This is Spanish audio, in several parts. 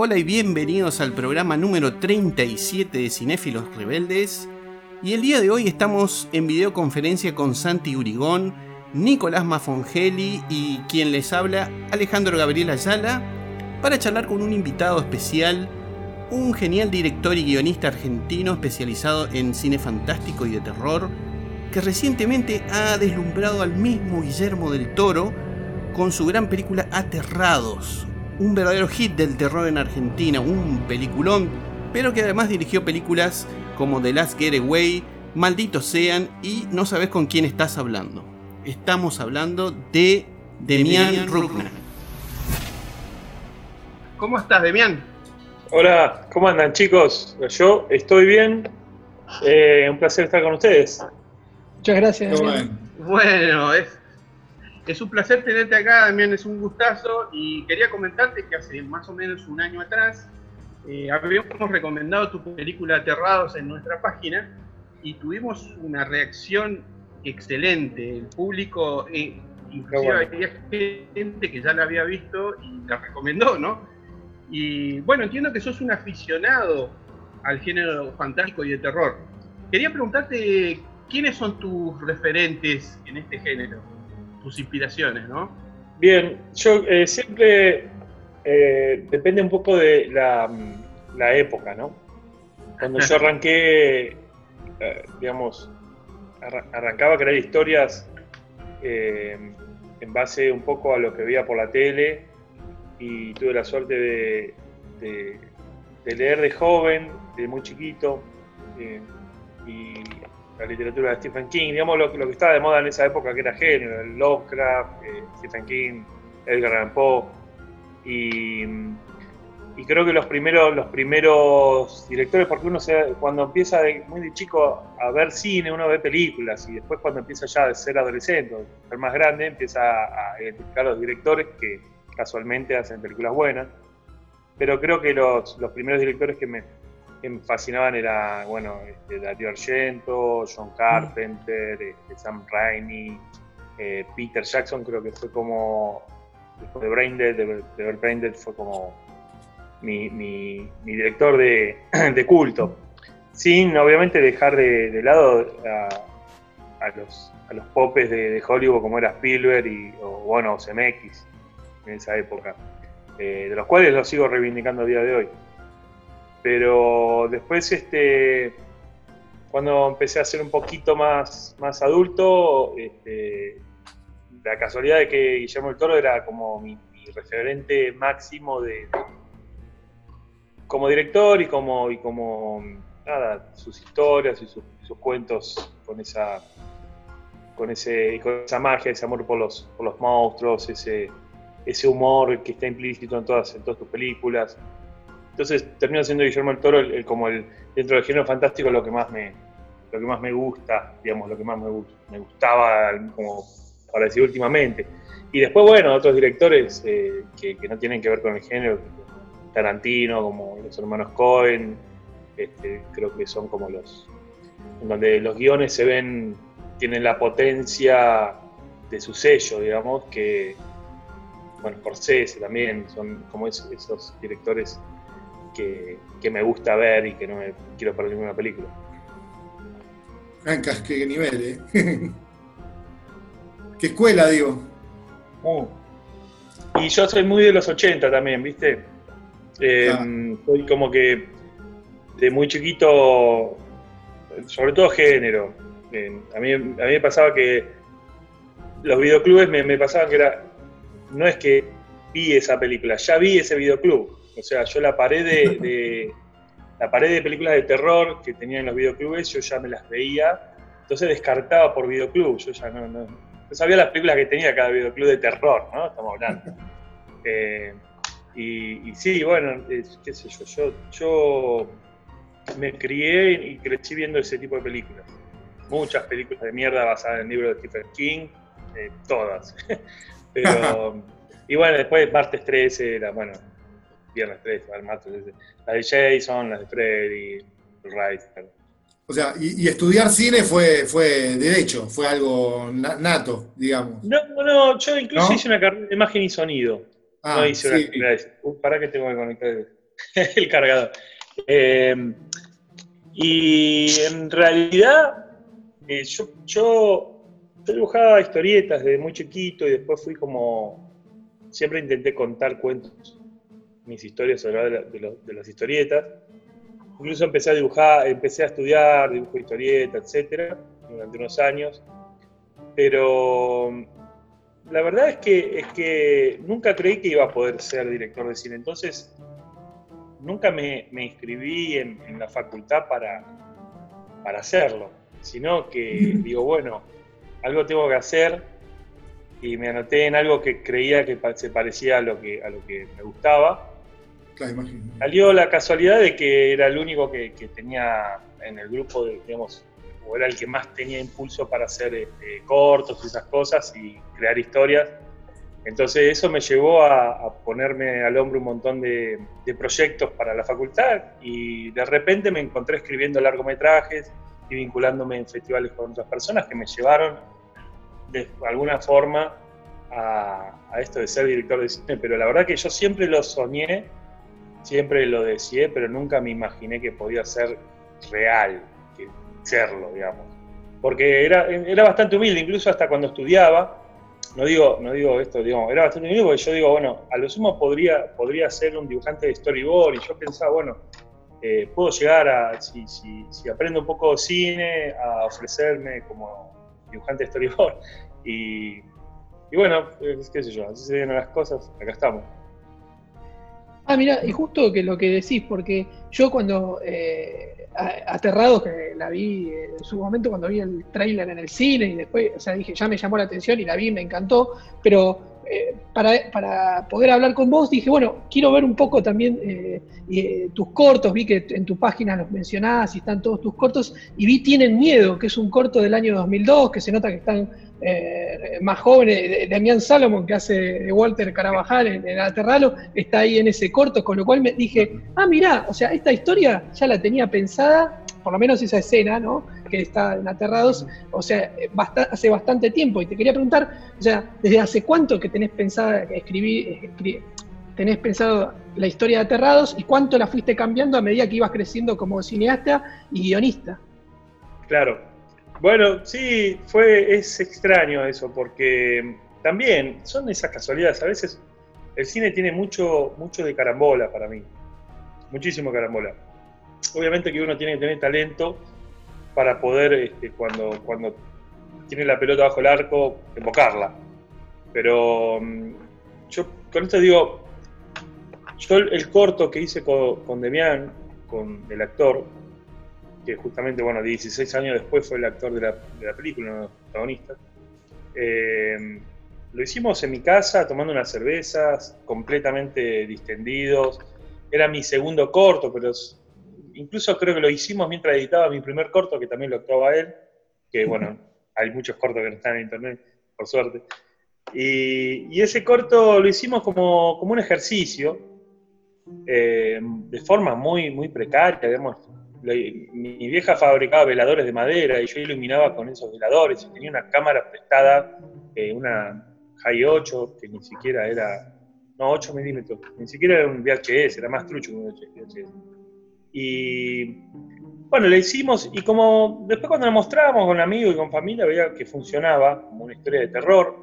Hola, y bienvenidos al programa número 37 de Cinéfilos Rebeldes. Y el día de hoy estamos en videoconferencia con Santi Urigón, Nicolás Mafongeli y quien les habla, Alejandro Gabriel Ayala, para charlar con un invitado especial, un genial director y guionista argentino especializado en cine fantástico y de terror, que recientemente ha deslumbrado al mismo Guillermo del Toro con su gran película Aterrados, un verdadero hit del terror en Argentina, un peliculón, pero que además dirigió películas como The Last Getaway, Malditos Sean y No sabes con quién estás hablando. Estamos hablando de Demian Rugna. ¿Cómo estás, Demian? Hola, ¿cómo andan chicos? Yo estoy bien. Eh, un placer estar con ustedes. Muchas gracias. Bueno, es es un placer tenerte acá, también es un gustazo y quería comentarte que hace más o menos un año atrás eh, habíamos recomendado tu película Aterrados en nuestra página y tuvimos una reacción excelente. El público, eh, inclusive había gente que ya la había visto y la recomendó, ¿no? Y bueno, entiendo que sos un aficionado al género fantástico y de terror. Quería preguntarte quiénes son tus referentes en este género tus inspiraciones, ¿no? Bien, yo eh, siempre eh, depende un poco de la, época, ¿no? Cuando yo arranqué, eh, digamos, arrancaba a crear historias en base un poco a lo que veía por la tele y tuve la suerte de, de leer de joven, de muy chiquito, y la literatura de Stephen King, digamos lo, lo, que estaba de moda en esa época que era el Lovecraft, eh, Stephen King, Edgar Allan Poe. Y, y, creo que los primeros, los primeros directores, porque uno se, cuando empieza muy de chico a ver cine, uno ve películas y después cuando empieza ya a ser adolescente, a ser más grande, empieza a identificar a los directores que casualmente hacen películas buenas. Pero creo que los, los primeros directores que me, que me fascinaban era, bueno, este, Dario Argento, John Carpenter, este, Sam Raimi, eh, Peter Jackson creo que fue como, después de Braindead, de, de ver Braindead fue como mi, mi, director de, de, culto. Sin, obviamente, dejar de, lado a, a, los, a los popes de, Hollywood como era Spielberg y, o, bueno, CMX en esa época, eh, de los cuales los sigo reivindicando a día de hoy. Pero después, este, cuando empecé a ser un poquito más, más adulto, este, la casualidad de que Guillermo el Toro era como mi, referente máximo de, como director y como, y como nada, sus historias y sus, cuentos con esa con ese con esa magia, ese amor por los, por los monstruos, ese, ese humor que está implícito en todas, en todas tus películas. Entonces termina siendo Guillermo el Toro el, como el dentro del género fantástico lo que más me lo que más me gusta, digamos, lo que más me, me gustaba como para decir últimamente. Y después, bueno, otros directores eh, que, no tienen que ver con el género, Tarantino, como los hermanos Cohen, este, creo que son como los, en donde los guiones se ven, tienen la potencia de su sello, digamos, que, bueno, Scorsese también, son como esos directores que, me gusta ver y que no me quiero perder ninguna película. Francas, qué nivel, ¿eh? ¿Qué escuela, digo? Uh. Y yo soy muy de los 80 también, ¿viste? Eh, soy como que de muy chiquito, sobre todo género. a, mí, a mí me pasaba que los videoclubes me, me pasaban que era, no es que vi esa película, ya vi ese videoclub. O sea, yo la pared de, la pared de películas de terror que tenía en los videoclubes, yo ya me las veía, entonces descartaba por videoclub, yo ya no, no, sabía las películas que tenía cada videoclub de terror, ¿no? Estamos hablando. Eh, y, sí, bueno, qué sé yo, yo, me crié y crecí viendo ese tipo de películas. Muchas películas de mierda basadas en el libro de Stephen King, eh, todas. Pero, y bueno, después martes 13 era, bueno, 3, al martes La de Jason, la de Freddy, Rice. O sea, y, estudiar cine fue, fue derecho, fue algo nato, digamos. No, no, yo incluso hice una carrera de imagen y sonido. Ah, no hice una primera vez. Uh, para que tengo que conectar el, cargador. Em, y en realidad, eh, yo, yo, dibujaba historietas desde muy chiquito y después fui como. Siempre intenté contar cuentos, mis historias sobre de, de las historietas. Incluso empecé a dibujar, empecé a estudiar dibujo de historieta, etcétera, durante unos años. Pero la verdad es que, es que nunca creí que iba a poder ser director de cine. Entonces, nunca me, inscribí en, la facultad para, para hacerlo, sino que digo, bueno, algo tengo que hacer y me anoté en algo que creía que se parecía a lo que, a lo que me gustaba. Salió la casualidad de que era el único que, que tenía en el grupo, de, digamos, o era el que más tenía impulso para hacer este, cortos y esas cosas y crear historias. Entonces eso me llevó a, ponerme al hombro un montón de, proyectos para la facultad y de repente me encontré escribiendo largometrajes y vinculándome en festivales con otras personas que me llevaron de alguna forma a, a esto de ser director de cine. Pero la verdad que yo siempre lo soñé, siempre lo deseé, pero nunca me imaginé que podía ser real serlo, digamos. Porque era, era bastante humilde, incluso hasta cuando estudiaba, no digo, no digo esto, digamos, era bastante humilde porque yo digo, bueno, a lo sumo podría, podría ser un dibujante de storyboard y yo pensaba, bueno, eh, puedo llegar a, si, si, si, aprendo un poco de cine, a ofrecerme como dibujante de storyboard. Y, y bueno, qué sé yo, así se vienen las cosas, acá estamos. Ah, mira, y justo que lo que decís, porque yo cuando eh, aterrado que la vi en su momento cuando vi el tráiler en el cine y después, o sea, dije, ya me llamó la atención y la vi, me encantó, pero eh, para, poder hablar con vos dije, bueno, quiero ver un poco también eh, eh, tus cortos, vi que en tu página los mencionás y están todos tus cortos, y vi Tienen Miedo, que es un corto del año 2002, que se nota que están más jóvenes, Damián Salomon, que hace de Walter Carabajal en, en Aterralo, está ahí en ese corto, con lo cual me dije, ah, mirá, o sea, esta historia ya la tenía pensada por lo menos esa escena, ¿no? Que está en Aterrados, o sea, hace bastante tiempo. Y te quería preguntar, o sea, ¿desde hace cuánto que tenés pensada escribir, tenés pensado la historia de Aterrados y cuánto la fuiste cambiando a medida que ibas creciendo como cineasta y guionista? Claro. Bueno, sí, fue, es extraño eso, porque también son esas casualidades. A veces el cine tiene mucho, mucho de carambola para mí. Muchísimo carambola obviamente que uno tiene que tener talento para poder, este, cuando, cuando tiene la pelota bajo el arco, invocarla. Pero mm, yo con esto digo, yo el, corto que hice con, Demián, con el actor, que justamente, bueno, 16 años después fue el actor de la, película, uno de los protagonistas, eh, lo hicimos en mi casa tomando unas cervezas, completamente distendidos. Era mi segundo corto, pero incluso creo que lo hicimos mientras editaba mi primer corto, que también lo actuaba él, que bueno, hay muchos cortos que no están en internet, por suerte. Y, ese corto lo hicimos como, como un ejercicio, eh, de forma muy, muy precaria, digamos. Mi vieja fabricaba veladores de madera y yo iluminaba con esos veladores y tenía una cámara prestada, eh, una High 8, que ni siquiera era, no, 8 milímetros, ni siquiera era un VHS, era más trucho que un VHS. Y bueno, le hicimos, y como después cuando lo mostrábamos con amigos y con familia, veía que funcionaba como una historia de terror.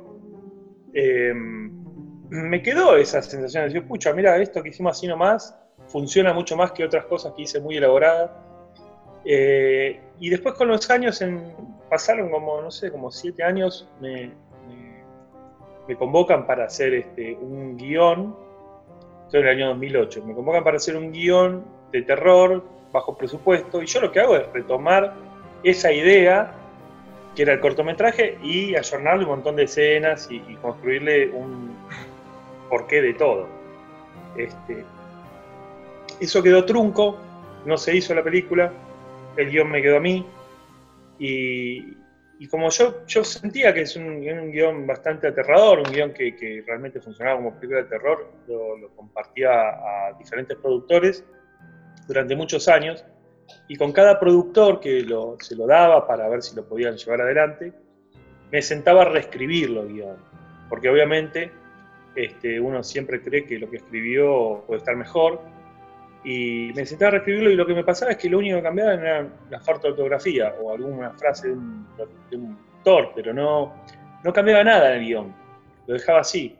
Em, me quedó esa sensación de decir, pucha, mira, esto que hicimos así nomás funciona mucho más que otras cosas que hice muy elaboradas. Eh, y después con los años, pasaron como, no sé, como siete años, me, convocan para hacer este, un guion, estoy en el año 2008, me convocan para hacer un guion de terror, bajo presupuesto, y yo lo que hago es retomar esa idea que era el cortometraje y ayornarle un montón de escenas y, construirle un porqué de todo. Este, eso quedó trunco, no se hizo la película, el guion me quedó a mí y, como yo, yo sentía que es un, guion bastante aterrador, un guion que, realmente funcionaba como película de terror, lo, compartía a diferentes productores durante muchos años y con cada productor que se lo daba para ver si lo podían llevar adelante, me sentaba a reescribirlo, guion. Porque obviamente este, uno siempre cree que lo que escribió puede estar mejor. Y me sentaba a reescribirlo y lo que me pasaba es que lo único que cambiaba era la falta de ortografía o alguna frase de un, de un autor, pero no, no cambiaba nada el guion, lo dejaba así.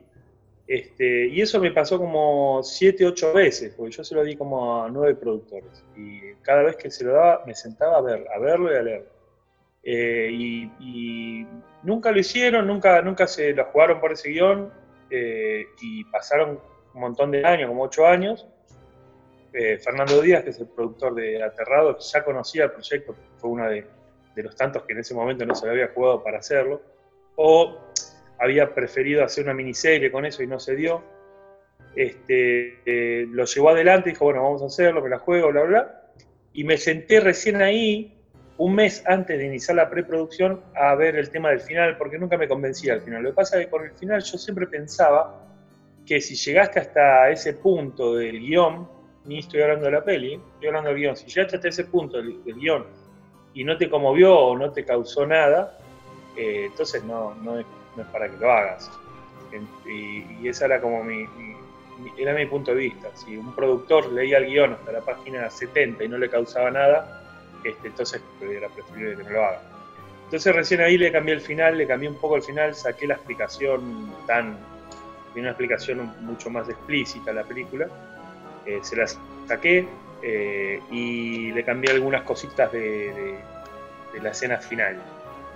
Este, y eso me pasó como siete, ocho veces, porque yo se lo di como a nueve productores. Y cada vez que se lo daba, me sentaba a, ver, a verlo y a leerlo. Eh, y, nunca lo hicieron, nunca, nunca se lo jugaron por ese guion. Eh, y pasaron un montón de años, como ocho años. Eh, Fernando Díaz, que es el productor de Aterrado, ya conocía el proyecto, fue uno de, los tantos que en ese momento no se había jugado para hacerlo. O había preferido hacer una miniserie con eso y no se dio. Este, eh, lo llevó adelante, dijo, bueno, vamos a hacerlo, me la juego, bla, bla. Y me senté recién ahí, un mes antes de iniciar la preproducción, a ver el tema del final, porque nunca me convencía al final. Lo que pasa es que con el final yo siempre pensaba que si llegaste hasta ese punto del guion, ni estoy hablando de la peli, estoy hablando del guion, si llegaste hasta ese punto del, guion y no te conmovió o no te causó nada, eh, entonces no, no es para que lo hagas. Y, y esa era como mi, era mi punto de vista. Si un productor leía el guion hasta la página 70 y no le causaba nada, este, entonces era preferible que no lo haga. Entonces recién ahí le cambié el final, le cambié un poco el final, saqué la explicación tan, tiene una explicación mucho más explícita a la película, eh, se la saqué eh, y le cambié algunas cositas de, de, la escena final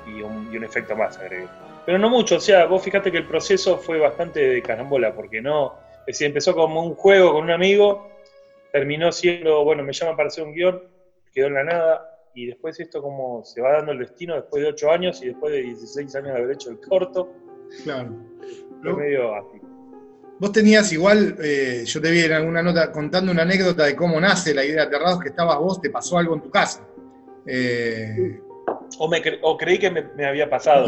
y un, y un efecto más agregué pero no mucho. O sea, vos fíjate que el proceso fue bastante de carambola, porque no. Es decir, empezó como un juego con un amigo, terminó siendo, bueno, me llaman para hacer un guion, quedó en la nada, y después esto como se va dando el destino después de 8 años y después de 16 años de haber hecho el corto. Claro. Fue medio así. Vos tenías igual, eh, yo te vi en alguna nota contando una anécdota de cómo nace la idea de Aterrados, que estabas vos, te pasó algo en tu casa. Eh, o, me o creí que me, había pasado.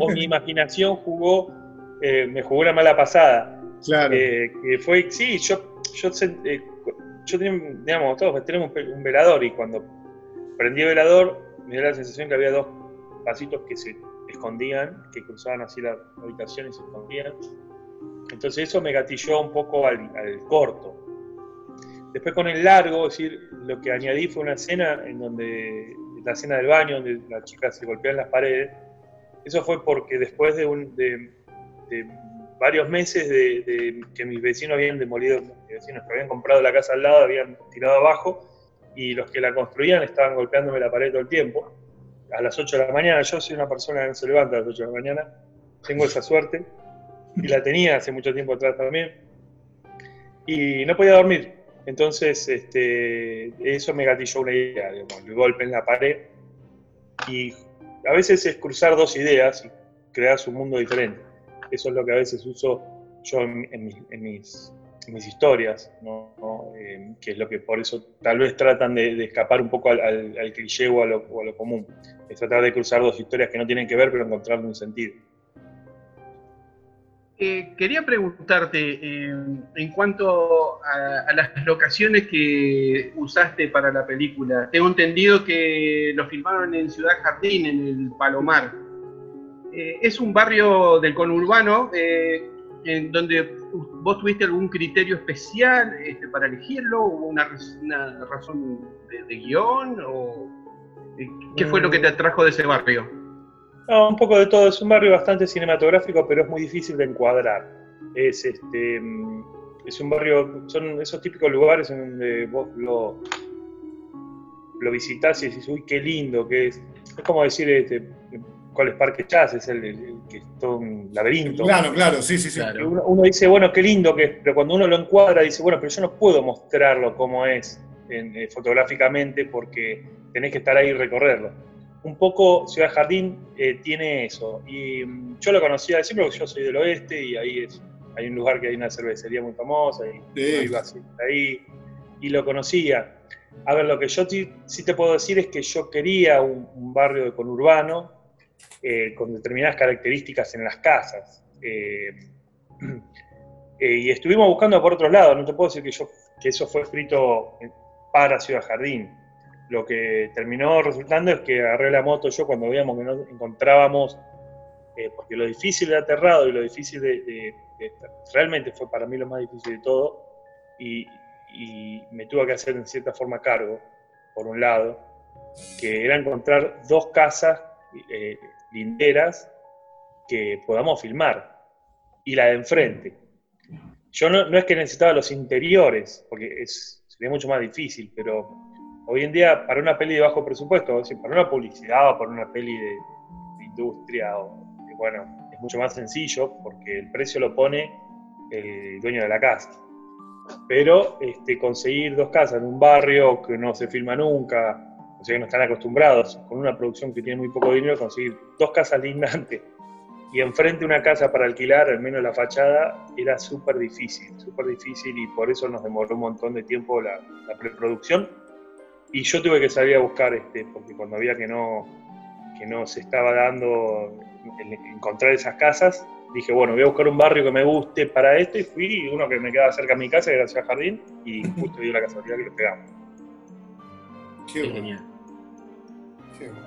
o mi imaginación jugó, eh, me jugó una mala pasada. Claro. Que fue, sí, yo, yo, yo tenía, digamos, todos tenemos un velador y cuando prendí el velador me dio la sensación que había dos pasitos que se escondían, que cruzaban así la habitación y se escondían. Entonces eso me gatilló un poco al, al corto. Después con el largo, es decir, lo que añadí fue una escena en donde la escena del baño donde las chicas se golpean las paredes, eso fue porque después de, un, de, varios meses de, que mis vecinos habían demolido, mis vecinos que habían comprado la casa al lado, habían tirado abajo, y los que la construían estaban golpeándome la pared todo el tiempo. A las 8 de la mañana, yo soy una persona que no se levanta a las 8 de la mañana, tengo esa suerte, y la tenía hace mucho tiempo atrás también, y no podía dormir. Entonces, este, eso me gatilló una idea, digamos, el golpe en la pared. Y a veces es cruzar dos ideas y crear un mundo diferente. Eso es lo que a veces uso yo en, mis, historias, eh, que es lo que por eso tal vez tratan de, escapar un poco al, cliché o a, lo, o a, lo, común. Es tratar de cruzar dos historias que no tienen que ver, pero encontrarle un sentido. Eh, quería preguntarte, eh, en cuanto a, las locaciones que usaste para la película, tengo entendido que lo filmaron en Ciudad Jardín, en el Palomar. Eh, ¿Es un barrio del conurbano en donde vos tuviste algún criterio especial este, para elegirlo? ¿Hubo una, razón de, de, guion? ¿O, ¿Qué fue lo que te atrajo de ese barrio? No, un poco de todo. Es un barrio bastante cinematográfico, pero es muy difícil de encuadrar. Es este es un barrio, son esos típicos lugares en donde vos lo, lo visitás y decís, uy, qué lindo que es. Es como decir, este, ¿cuál es Parque Chas? Es el, que es todo un laberinto. Claro, claro, sí, sí, sí. Uno, dice, bueno, qué lindo que es, pero cuando uno lo encuadra dice, bueno, pero yo no puedo mostrarlo como es eh, fotográficamente porque tenés que estar ahí y recorrerlo un poco Ciudad Jardín eh, tiene eso. Y mm, yo lo conocía siempre porque yo soy del oeste y ahí es, hay un lugar que hay una cervecería muy famosa y iba ahí y lo conocía. A ver, lo que yo sí, te puedo decir es que yo quería un, barrio de conurbano eh, con determinadas características en las casas. Eh, y estuvimos buscando por otros lados, no te puedo decir que, yo, que eso fue escrito para Ciudad Jardín lo que terminó resultando es que agarré la moto yo cuando veíamos que no encontrábamos eh, porque lo difícil de aterrado y lo difícil de, Realmente fue para mí lo más difícil de todo y, me tuve que hacer en cierta forma cargo, por un lado, que era encontrar dos casas eh, linderas que podamos filmar y la de enfrente. Yo no, no es que necesitaba los interiores, porque es, sería mucho más difícil, pero hoy en día para una peli de bajo presupuesto, para una publicidad o para una peli de, industria, bueno, es mucho más sencillo porque el precio lo pone el dueño de la casa. Pero este, conseguir dos casas en un barrio que no se filma nunca, o sea que no están acostumbrados, con una producción que tiene muy poco dinero, conseguir dos casas lindantes y enfrente una casa para alquilar, al menos la fachada, era súper difícil, súper difícil y por eso nos demoró un montón de tiempo la preproducción y yo tuve que salir a buscar, este, porque cuando había que no, que no se estaba dando encontrar esas casas, dije, bueno, voy a buscar un barrio que me guste para esto, y fui uno que me quedaba cerca de mi casa, que era Ciudad Jardín, y justo dio la casualidad que lo pegamos. Qué, genial.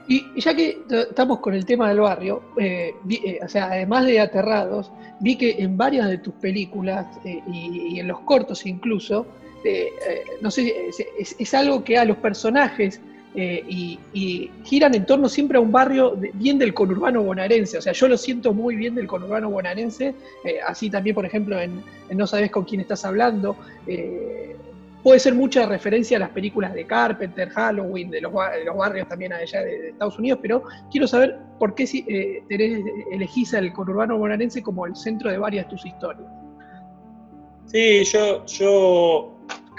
Y ya que estamos con el tema del barrio, eh, eh, o sea, además de Aterrados, vi que en varias de tus películas eh, y, en los cortos incluso, eh, eh, no sé, es, algo que a los personajes eh, y, giran en torno siempre a un barrio bien del conurbano bonaerense. O sea, yo lo siento muy bien del conurbano bonaerense. así también, por ejemplo, en, No sabes con quién estás hablando. puede ser mucha referencia a las películas de Carpenter, Halloween, de los, barrios también allá de, Estados Unidos, pero quiero saber por qué si, elegís al conurbano bonaerense como el centro de varias de tus historias. Sí, yo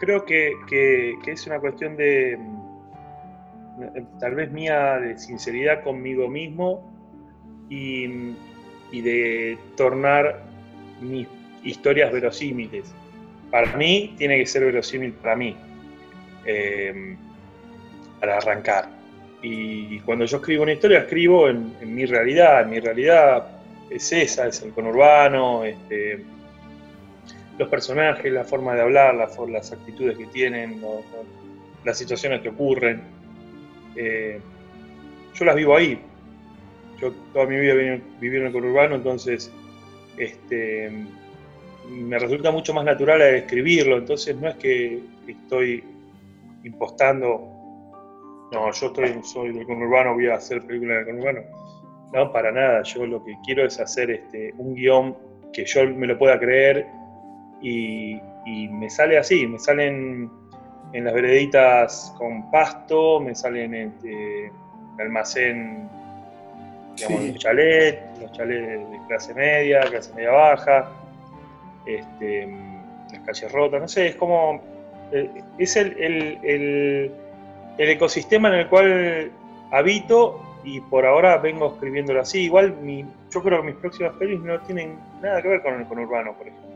creo que, es una cuestión de, mm, tal vez mía, de sinceridad conmigo mismo y, de tornar mis historias verosímiles. Para mí tiene que ser verosímil para mí, em, para arrancar. Y cuando yo escribo una historia, escribo en, mi realidad. Mi realidad es esa, es el conurbano, este, los personajes, la forma de hablar, las actitudes que tienen, las situaciones que ocurren. Eh, yo las vivo ahí. Yo toda mi vida viví en el conurbano, entonces este, me resulta mucho más natural escribirlo. Entonces no es que estoy impostando, no, yo estoy, soy del conurbano, voy a hacer películas del conurbano. No, para nada. Yo lo que quiero es hacer este, un guion que yo me lo pueda creer y, me sale así, me salen en las vereditas con pasto, me salen en este, almacén, digamos, los chalets, los chalets de clase media, clase media baja, este, las calles rotas, no sé, es como, eh, es el, el, ecosistema en el cual habito y por ahora vengo escribiéndolo así. Igual mi, yo creo que mis próximas pelis no tienen nada que ver con el conurbano, por ejemplo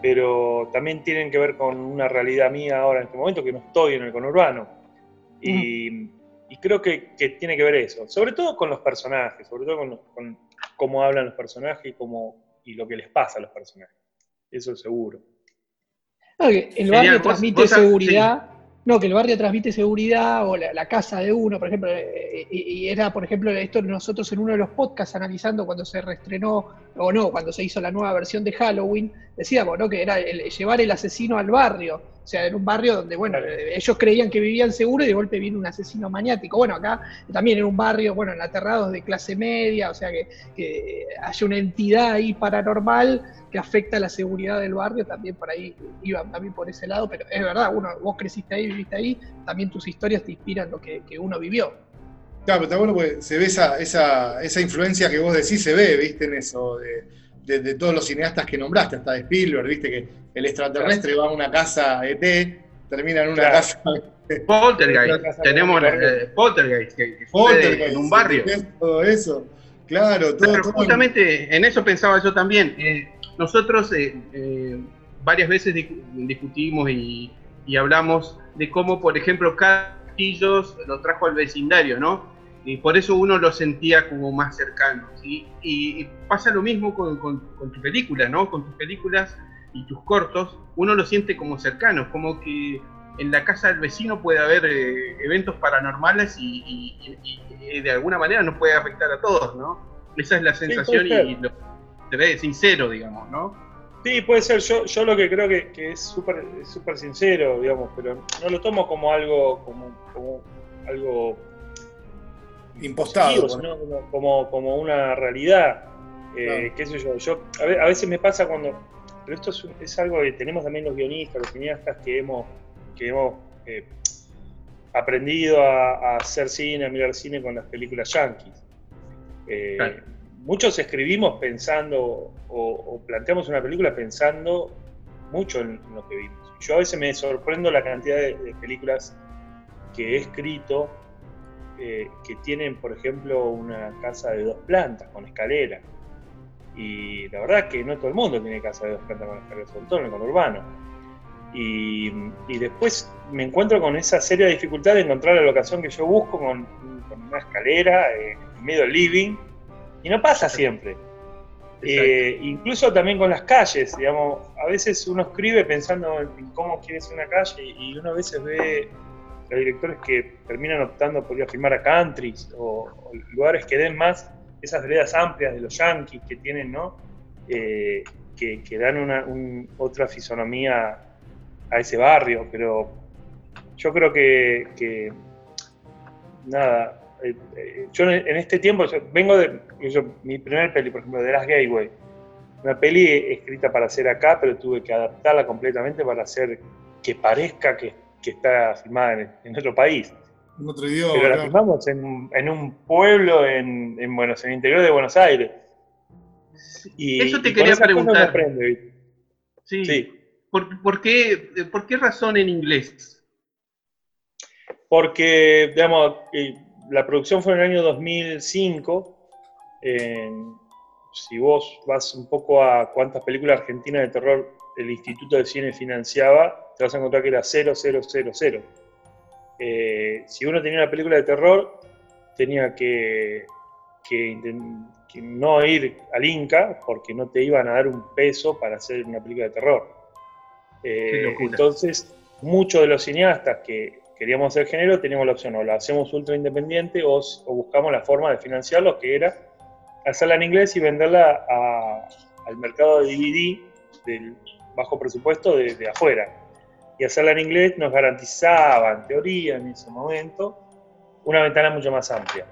pero también tienen que ver con una realidad mía ahora en este momento, que no estoy en el conurbano. Y, creo que, tiene que ver eso, sobre todo con los personajes, sobre todo con, cómo hablan los personajes y, cómo, y lo que les pasa a los personajes. Eso es seguro. el barrio transmite seguridad. No, que el barrio transmite seguridad o la, casa de uno, por ejemplo, eh, y, era, por ejemplo, esto nosotros en uno de los podcasts analizando cuando se reestrenó, o no, cuando se hizo la nueva versión de Halloween, decíamos, ¿no? Que era llevar el asesino al barrio, o sea, en un barrio donde, bueno, ellos creían que vivían seguro y de golpe viene un asesino maniático. Bueno, acá también en un barrio, bueno, en aterrados de clase media, o sea, que, que haya una entidad ahí paranormal que afecta la seguridad del barrio, también por ahí iban también por ese lado, pero es verdad, uno, vos creciste ahí, viviste ahí, también tus historias te inspiran lo que, uno vivió. Claro, pero está bueno porque se ve esa, esa, esa influencia que vos decís, se ve, viste, en eso, de, de, todos los cineastas que nombraste, hasta de Spielberg, viste, que el extraterrestre va a una casa ET, termina en una casa... Poltergeist, tenemos eh, Poltergeist, que, Poltergeist, en un barrio. Todo eso, claro. Todo, Pero justamente en eso pensaba yo también. Eh, nosotros eh, eh, varias veces discutimos y, hablamos de cómo, por ejemplo, Castillos lo trajo al vecindario, ¿no? Y por eso uno lo sentía como más cercano. Y, pasa lo mismo con, tu película, ¿no? Con tus películas y tus cortos, uno lo siente como cercano, como que en la casa del vecino puede haber eh, eventos paranormales y, de alguna manera nos puede afectar a todos, ¿no? Esa es la sensación y lo, te ve sincero, digamos, ¿no? Sí, puede ser. Yo, yo lo que creo que, que es súper súper sincero, digamos, pero no lo tomo como algo, como, como algo impostado, como, como, una realidad. Eh, qué sé yo, yo a, veces me pasa cuando, pero esto es, algo que tenemos también los guionistas, los cineastas que hemos, que hemos eh, aprendido a, hacer cine, a mirar cine con las películas yankees. Eh, muchos escribimos pensando o, planteamos una película pensando mucho en, lo que vimos. Yo a veces me sorprendo la cantidad de, películas que he escrito eh, que tienen, por ejemplo, una casa de dos plantas con escalera. Y la verdad es que no todo el mundo tiene casa de dos plantas con escalera, sobre todo en el conurbano. Y, y, después me encuentro con esa seria dificultad de encontrar la locación que yo busco con, una escalera eh, en medio del living. Y no pasa siempre. Eh, incluso también con las calles, digamos, a veces uno escribe pensando en cómo quiere ser una calle y uno a veces ve a directores que terminan optando por ir a filmar a countries o, lugares que den más esas veredas amplias de los yankees que tienen, ¿no? Eh, que, dan una otra fisonomía a ese barrio, pero yo creo que, nada, eh, eh, yo en este tiempo, vengo de mi primer peli, por ejemplo, de Las Gateway, una peli escrita para hacer acá, pero tuve que adaptarla completamente para hacer que parezca que, está filmada en, otro país. En otro idioma. Pero la filmamos en, un pueblo en, en, en el interior de Buenos Aires. Y, Eso te quería preguntar. sí. ¿Por, qué, ¿Por qué razón en inglés? Porque, digamos, eh, la producción fue en el año 2005. si vos vas un poco a cuántas películas argentinas de terror el Instituto de Cine financiaba, te vas a encontrar que era 000. Eh, si uno tenía una película de terror, tenía que, que, no ir al Inca porque no te iban a dar un peso para hacer una película de terror. Eh, entonces, muchos de los cineastas que queríamos hacer género teníamos la opción o la hacemos ultra independiente o, buscamos la forma de financiarlo, que era hacerla en inglés y venderla al mercado de DVD del bajo presupuesto de, afuera. Y hacerla en inglés nos garantizaba, en teoría, en ese momento, una ventana mucho más amplia.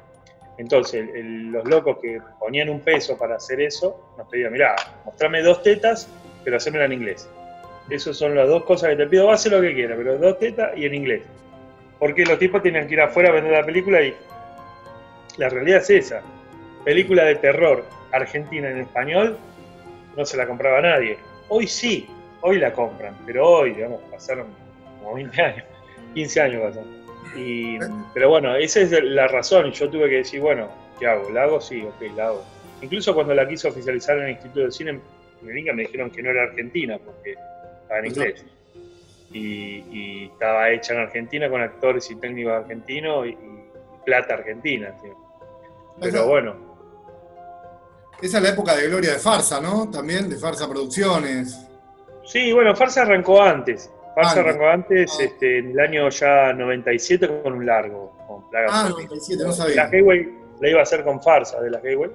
Entonces, los locos que ponían un peso para hacer eso, nos pedían, mirá, mostrame dos tetas, pero hacémela en inglés. Esas son las dos cosas que te pido. Hacer lo que quiera, pero dos tetas y en inglés. Porque los tipos tienen que ir afuera a vender la película y la realidad es esa. Película de terror argentina en español no se la compraba nadie. Hoy sí, hoy la compran, pero hoy, digamos, pasaron como 20 años, 15 años pasaron. Y, pero bueno, esa es la razón. Yo tuve que decir, bueno, ¿qué hago? ¿La hago? Sí, ok, la hago. Incluso cuando la quiso oficializar en el Instituto de Cine, me dijeron que no era argentina, porque estaba en inglés. Y, estaba hecha en Argentina con actores y técnicos argentinos y, plata argentina. Pero bueno. Esa es la época de gloria de Farsa, ¿no? También de Farsa Producciones. Sí, bueno, Farsa arrancó antes. Farsa arrancó antes, ah. este, en el año ya 97 con un largo. Con Plaga ah, 97, no sabía. La Hayway la iba a hacer con Farsa de la Hayway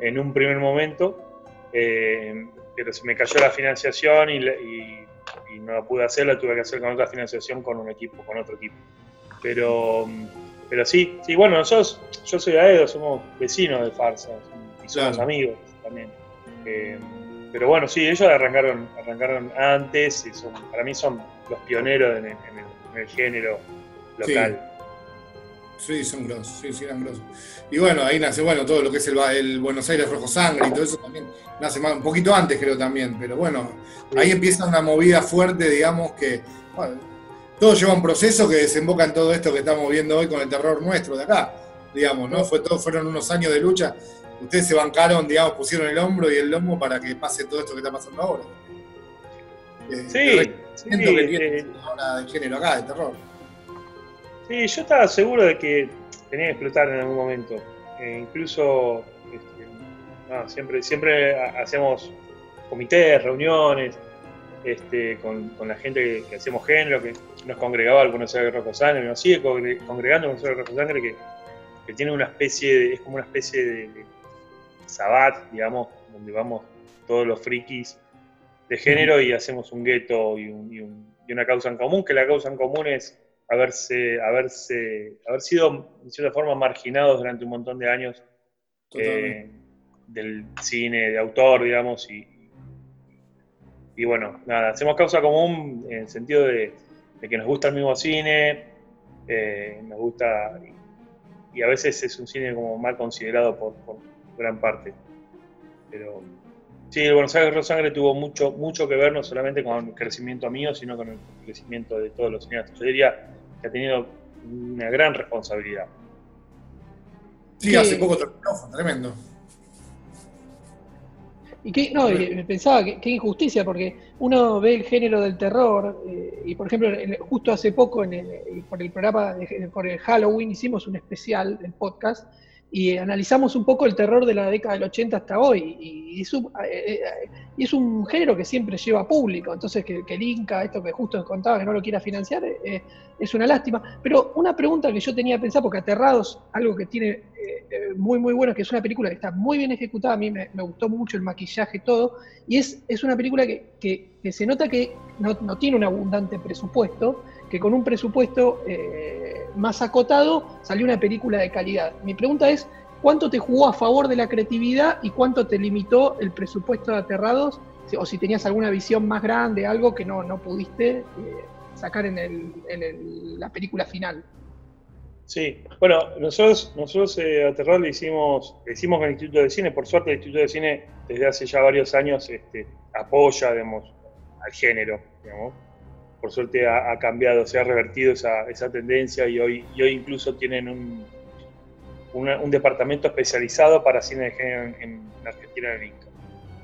en un primer momento. Eh, pero se me cayó la financiación y, no la pude hacer, la tuve que hacer con otra financiación con un equipo, con otro equipo. Pero, pero sí, sí, bueno, nosotros, yo soy Aedo, somos vecinos de Farsa y somos amigos también. Eh, pero bueno, sí, ellos arrancaron, arrancaron antes y son, para mí son los pioneros en el, género local. Sí, son grosos, sí, sí, eran grosos. Y bueno, ahí nace, bueno, todo lo que es el, Buenos Aires Rojo Sangre y todo eso también nace más, un poquito antes creo también, pero bueno, ahí empieza una movida fuerte, digamos, que, bueno, todo lleva un proceso que desemboca en todo esto que estamos viendo hoy con el terror nuestro de acá, digamos, ¿no? Fue todo, fueron unos años de lucha, ustedes se bancaron, digamos, pusieron el hombro y el lomo para que pase todo esto que está pasando ahora. Eh, sí, sí que tiene eh, ahora de género acá, de terror. Sí, yo estaba seguro de que tenía que explotar en algún momento. E incluso este, siempre, siempre hacemos comités, reuniones este, con, la gente que, hacemos género, que nos congregaba al conocer de Rojo Sangre, nos sigue congregando el Conocer de Rojo Sangre, que, tiene una especie, de, es como una especie de, Sabat, digamos, donde vamos todos los frikis de género y hacemos un gueto y, una causa en común, que la causa en común es haberse, haberse, haber sido, de cierta forma, marginados durante un montón de años eh, del cine de autor, digamos, y, y bueno, nada, hacemos causa común en el sentido de, que nos gusta el mismo cine, eh, nos gusta, y, a veces es un cine como mal considerado por, gran parte. Pero sí, el Buenos Aires Sangre tuvo mucho, mucho que ver no solamente con el crecimiento mío, sino con el crecimiento de todos los cineastas. Yo diría que ha tenido una gran responsabilidad. Sí, hace poco terminó, tremendo. Y que, no, me pensaba que, injusticia, porque uno ve el género del terror, eh, y por ejemplo, justo hace poco, en el, por el programa, por el Halloween, hicimos un especial del podcast, y analizamos un poco el terror de la década del 80 hasta hoy. Y, es, un, eh, eh, es un género que siempre lleva público. Entonces, que, el Inca, esto que justo contaba, que no lo quiera financiar, eh, es una lástima. Pero una pregunta que yo tenía pensado, porque Aterrados, algo que tiene muy, muy bueno, que es una película que está muy bien ejecutada, a mí me, gustó mucho el maquillaje, todo. Y es, es una película que, se nota que no tiene un abundante presupuesto que con un presupuesto eh, más acotado salió una película de calidad. Mi pregunta es, ¿cuánto te jugó a favor de la creatividad y cuánto te limitó el presupuesto de Aterrados? O si tenías alguna visión más grande, algo que no, no pudiste eh, sacar en, la película final. Sí, bueno, nosotros, nosotros eh, Aterrados le hicimos, hicimos con el Instituto de Cine, por suerte el Instituto de Cine desde hace ya varios años este, apoya, al género, digamos por suerte ha, cambiado, se ha revertido esa, tendencia y hoy, incluso tienen un, departamento especializado para cine de género en, Argentina, en Inca.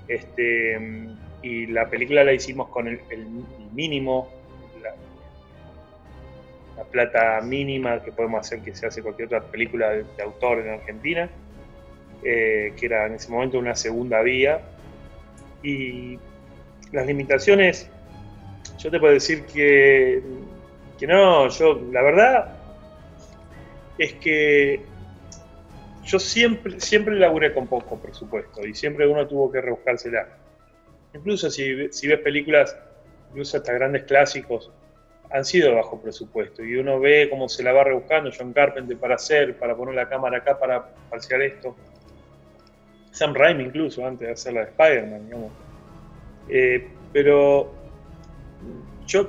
Este, y la película la hicimos con el, mínimo, la, plata mínima que podemos hacer que se hace cualquier otra película de, autor en Argentina, eh, que era en ese momento una segunda vía. Y las limitaciones yo te puedo decir que, que no, yo, la verdad es que yo siempre, siempre laburé con poco presupuesto y siempre uno tuvo que rebuscársela. Incluso si, si ves películas, incluso hasta grandes clásicos, han sido bajo presupuesto y uno ve cómo se la va rebuscando John Carpenter para hacer, para poner la cámara acá, para falsear esto. Sam Raimi incluso, antes de hacer la de Spider-Man, digamos. Eh, pero yo,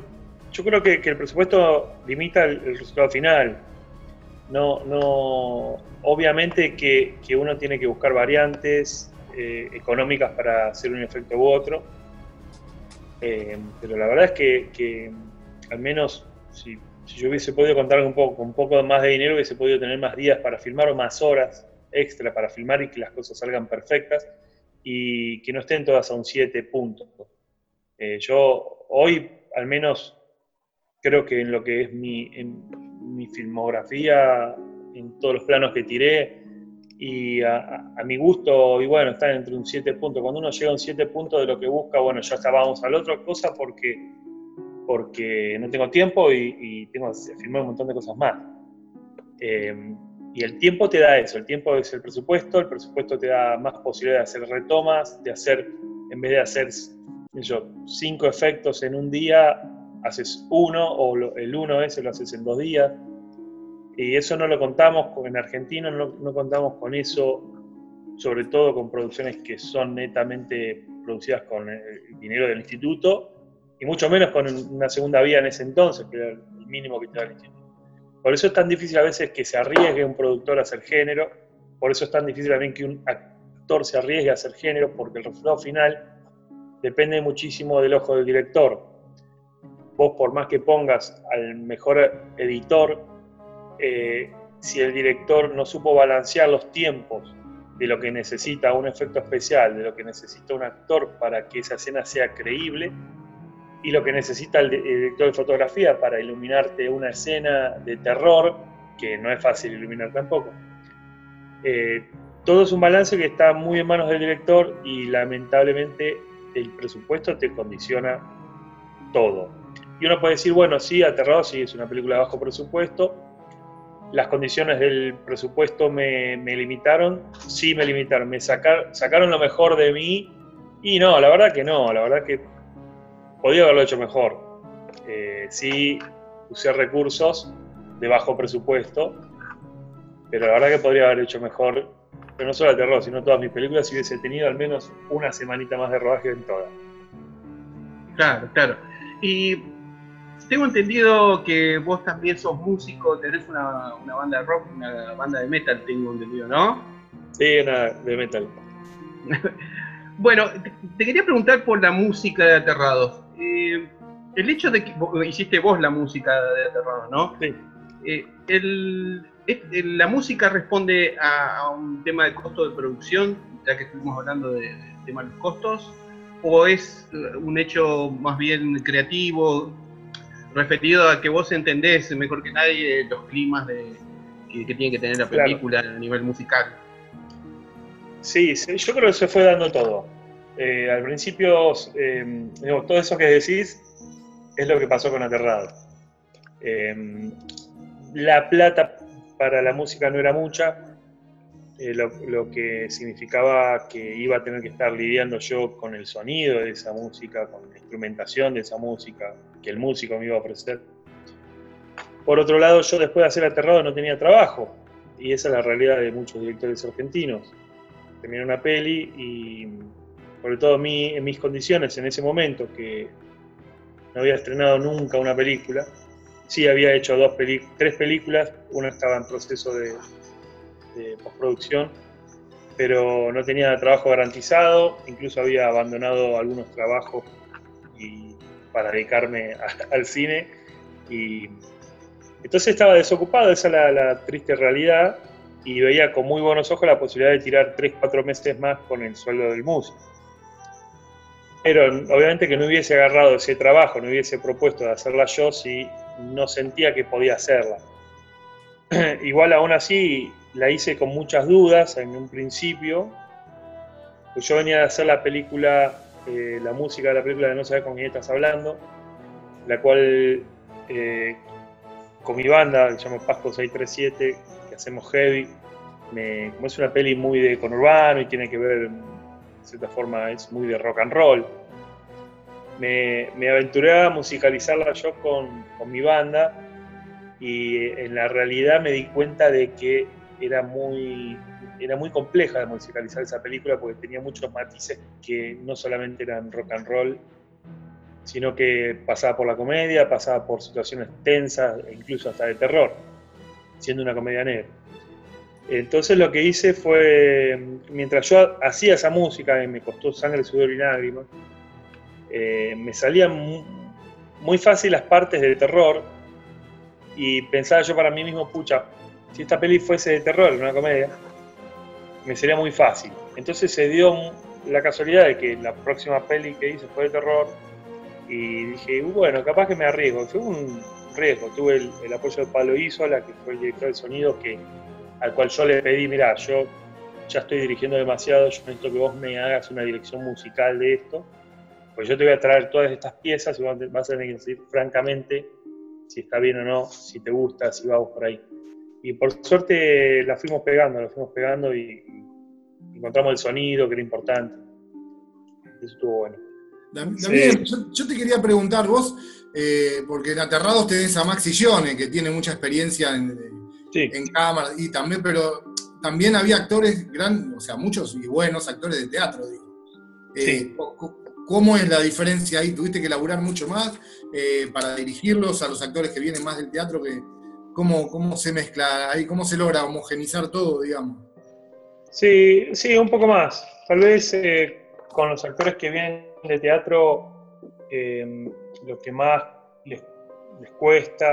yo creo que, el presupuesto limita el, resultado final. No, no, obviamente que, uno tiene que buscar variantes eh, económicas para hacer un efecto u otro, eh, pero la verdad es que, al menos si, yo hubiese podido contar un poco, con un poco más de dinero, hubiese podido tener más días para filmar o más horas extra para filmar y que las cosas salgan perfectas y que no estén todas a un 7 puntos. Eh, yo hoy al menos creo que en lo que es mi, mi filmografía, en todos los planos que tiré, y a, mi gusto, y bueno, está entre un 7 puntos. Cuando uno llega a un 7 puntos de lo que busca, bueno, ya está, vamos a la otra cosa porque, porque no tengo tiempo y, tengo que un montón de cosas más. Eh, y el tiempo te da eso, el tiempo es el presupuesto, el presupuesto te da más posibilidad de hacer retomas, de hacer, en vez de hacer yo, cinco efectos en un día, haces uno, o el uno ese lo haces en dos días. Y eso no lo contamos, en Argentina no, no contamos con eso, sobre todo con producciones que son netamente producidas con el dinero del instituto, y mucho menos con una segunda vía en ese entonces, que era el mínimo que te da el instituto. Por eso es tan difícil a veces que se arriesgue un productor a hacer género, por eso es tan difícil también que un actor se arriesgue a hacer género, porque el resultado final depende muchísimo del ojo del director. Vos por más que pongas al mejor editor, eh, si el director no supo balancear los tiempos de lo que necesita un efecto especial, de lo que necesita un actor para que esa escena sea creíble, y lo que necesita el, director de fotografía para iluminarte una escena de terror, que no es fácil iluminar tampoco. Eh, todo es un balance que está muy en manos del director y lamentablemente el presupuesto te condiciona todo. Y uno puede decir, bueno, sí, Aterrado sí es una película de bajo presupuesto, las condiciones del presupuesto me, limitaron, sí me limitaron, me sacaron lo mejor de mí y no, la verdad que no, la verdad que podía haberlo hecho mejor. Eh, sí usé recursos de bajo presupuesto, pero la verdad que podría haber hecho mejor, pero no solo el terror, sino todas mis películas, si hubiese tenido al menos una semanita más de rodaje en todas. Claro, claro. Y tengo entendido que vos también sos músico, tenés una, banda de rock, una banda de metal, tengo entendido, ¿no? Sí, una de metal. bueno, te, quería preguntar por la música de Aterrados. Eh, el hecho de que hiciste vos la música de Aterrados, ¿no? Sí. Eh, la música responde a, un tema de costo de producción, ya que estuvimos hablando de, tema de los costos, o es un hecho más bien creativo, referido a que vos entendés mejor que nadie los climas de, que, tiene que tener la película a nivel musical. Sí, yo creo que se fue dando todo. Eh, al principio, eh, todo eso que decís es lo que pasó con Aterrado. Eh, la plata para la música no era mucha, lo, lo, que significaba que iba a tener que estar lidiando yo con el sonido de esa música, con la instrumentación de esa música, que el músico me iba a ofrecer. Por otro lado, yo después de hacer Aterrado no tenía trabajo, y esa es la realidad de muchos directores argentinos. Terminé una peli y, sobre todo en mis condiciones en ese momento, que no había estrenado nunca una película, sí había hecho dos tres películas, una estaba en proceso de, postproducción, pero no tenía trabajo garantizado, incluso había abandonado algunos trabajos para dedicarme al cine. Y entonces estaba desocupado, esa es la, triste realidad, y veía con muy buenos ojos la posibilidad de tirar 3, 4 meses más con el sueldo del músico. Pero obviamente que no hubiese agarrado ese trabajo, no hubiese propuesto de hacerla yo si no sentía que podía hacerla. Igual aún así la hice con muchas dudas en un principio, pues yo venía de hacer la película eh, la música de la película de No sabes con quién estás hablando, la cual eh, con mi banda, que se llama Pasco 637, que hacemos heavy, me, como es una peli muy de conurbano y tiene que ver, de cierta forma, es muy de rock and roll, me, aventuré a musicalizarla yo con, con mi banda y en la realidad me di cuenta de que era muy era muy compleja de musicalizar esa película porque tenía muchos matices que no solamente eran rock and roll, sino que pasaba por la comedia, pasaba por situaciones tensas e incluso hasta de terror, siendo una comedia negra. Entonces lo que hice fue, mientras yo hacía esa música, y me costó sangre, sudor y lágrimas, eh, me salían muy fácil las partes de terror y pensaba yo para mí mismo, pucha, si esta peli fuese de terror, una comedia, me sería muy fácil. Entonces se dio la casualidad de que la próxima peli que hice fue de terror y dije, bueno, capaz que me arriesgo. Fue un riesgo. Tuve el, apoyo de Pablo Isola, que fue el director de sonido, que, al cual yo le pedí, mira, yo ya estoy dirigiendo demasiado, yo necesito que vos me hagas una dirección musical de esto, pues yo te voy a traer todas estas piezas y vas a tener que decir francamente si está bien o no, si te gusta, si vamos por ahí y por suerte la fuimos pegando, la fuimos pegando y, encontramos el sonido que era importante. Eso estuvo bueno. También, yo, te quería preguntar, vos, eh, porque en Aterrados tenés a Maxi Gione, que tiene mucha experiencia en, en cámara, y también, pero también había actores, gran, o sea, muchos y buenos actores de teatro, digo. Eh, ¿Cómo es la diferencia ahí? ¿Tuviste que laburar mucho más eh, para dirigirlos a los actores que vienen más del teatro que, cómo, se mezcla ahí, cómo se logra homogenizar todo, digamos. Sí, sí, un poco más. Tal vez eh, con los actores que vienen de teatro, em, lo que más les, cuesta,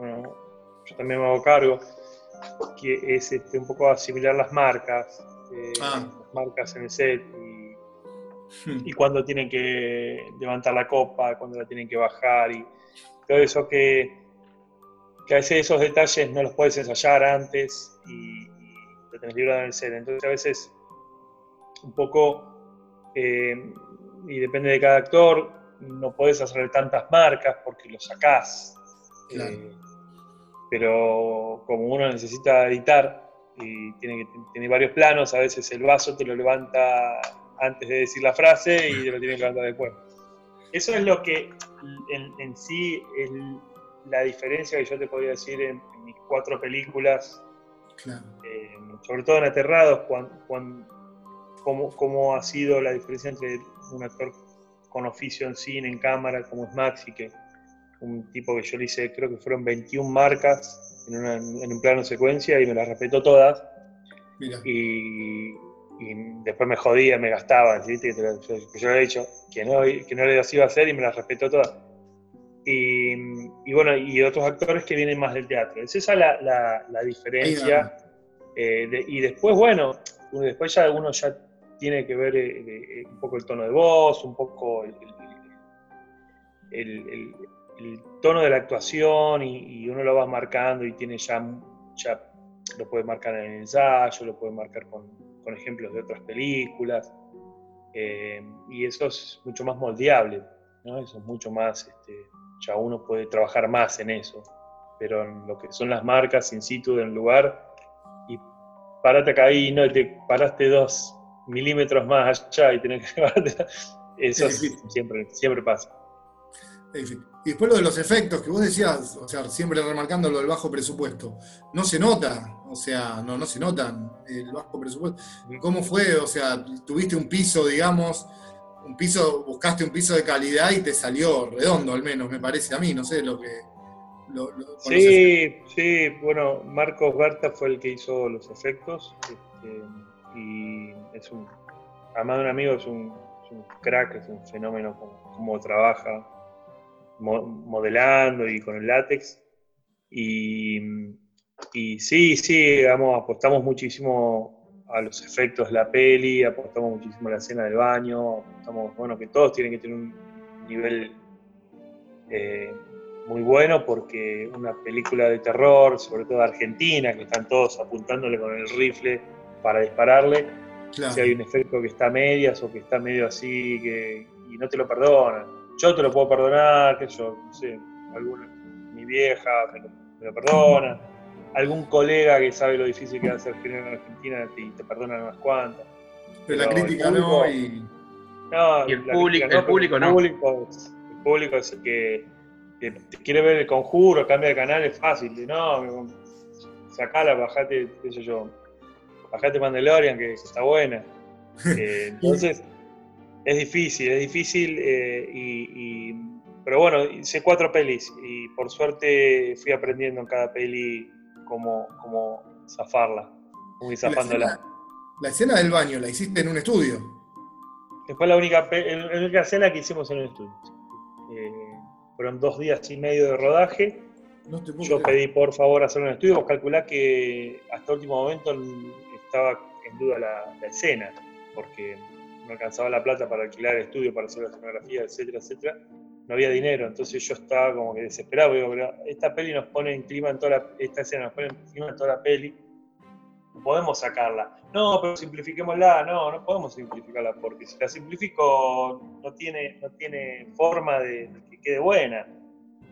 yo también me hago cargo, que es este, un poco asimilar las marcas, eh, ah. las marcas en el set y. y cuando tienen que levantar la copa, cuando la tienen que bajar y todo eso que que a veces esos detalles no los puedes ensayar antes y, y lo tenés librado en el set. Entonces a veces un poco, eh, y depende de cada actor, no puedes hacer tantas marcas porque lo sacás. Eh, pero como uno necesita editar y tiene, que, tiene varios planos, a veces el vaso te lo levanta antes de decir la frase y lo tiene que levantar después. Eso es lo que en, sí es la diferencia que yo te podría decir en, mis cuatro películas, eh, sobre todo en Aterrados, cuando, cómo, ha sido la diferencia entre un actor con oficio en cine, en cámara, como es Maxi, que un tipo que yo le hice, creo que fueron 21 marcas en, un plano secuencia y me las respetó todas. Y, después me jodía, me gastaba, yo, yo, le he dicho que no, que no las iba a hacer y me las respetó todas. Y, bueno, y otros actores que vienen más del teatro. Es esa la, la, diferencia. Eh, y después, bueno, después ya uno ya tiene que ver eh, eh, un poco el tono de voz, un poco el, tono de la actuación y, uno lo va marcando y tiene ya, ya lo puede marcar en el ensayo, lo puede marcar con, ejemplos de otras películas eh, y eso es mucho más moldeable, ¿no? eso es mucho más, este, ya uno puede trabajar más en eso, pero en lo que son las marcas in situ del lugar y parate acá y no te paraste dos milímetros más allá y tener que Eso siempre, siempre pasa. Y después lo de los efectos que vos decías, o sea, siempre remarcando lo del bajo presupuesto, no se nota, o sea, no, no se notan el bajo presupuesto. ¿Cómo fue? O sea, tuviste un piso, digamos, un piso, buscaste un piso de calidad y te salió redondo al menos, me parece a mí, no sé lo que... sí, sí, bueno, Marcos Berta fue el que hizo los efectos. Este, y es un, además de un amigo, es un, crack, es un fenómeno como, trabaja modelando y con el látex. Y, y sí, sí, digamos, apostamos muchísimo a los efectos de la peli, apostamos muchísimo a la escena del baño, apostamos, bueno, que todos tienen que tener un nivel eh, muy bueno porque una película de terror, sobre todo argentina, que están todos apuntándole con el rifle, para dispararle. Si hay un efecto que está a medias o que está medio así que, y no te lo perdonan. Yo te lo puedo perdonar, que yo, no sé, alguna, mi vieja me lo, perdona, algún colega que sabe lo difícil que va a ser en Argentina y te, perdona unas cuantas. Pero, la crítica no y... No, el, público, el público no. El público, es el que, quiere ver el conjuro, cambia de canal, es fácil. No, sacala, bajate, qué sé yo, bajate Mandalorian, que está buena. Eh, entonces, es difícil, es difícil, eh, y, pero bueno, hice cuatro pelis y por suerte fui aprendiendo en cada peli cómo, cómo zafarla, cómo zafándola. La, escena del baño la hiciste en un estudio. Fue la única, la única escena que hicimos en un estudio. Eh, fueron dos días y medio de rodaje. Yo pedí por favor hacer un estudio, vos calculá que hasta último momento estaba en duda la, escena, porque no alcanzaba la plata para alquilar el estudio, para hacer la escenografía, etcétera, etcétera. No había dinero, entonces yo estaba como que desesperado. Digo, pero esta peli nos pone en clima en toda la, esta escena nos pone en clima en toda la peli. Podemos sacarla. No, pero simplifiquémosla. No, no podemos simplificarla porque si la simplifico no tiene, no tiene forma de que quede buena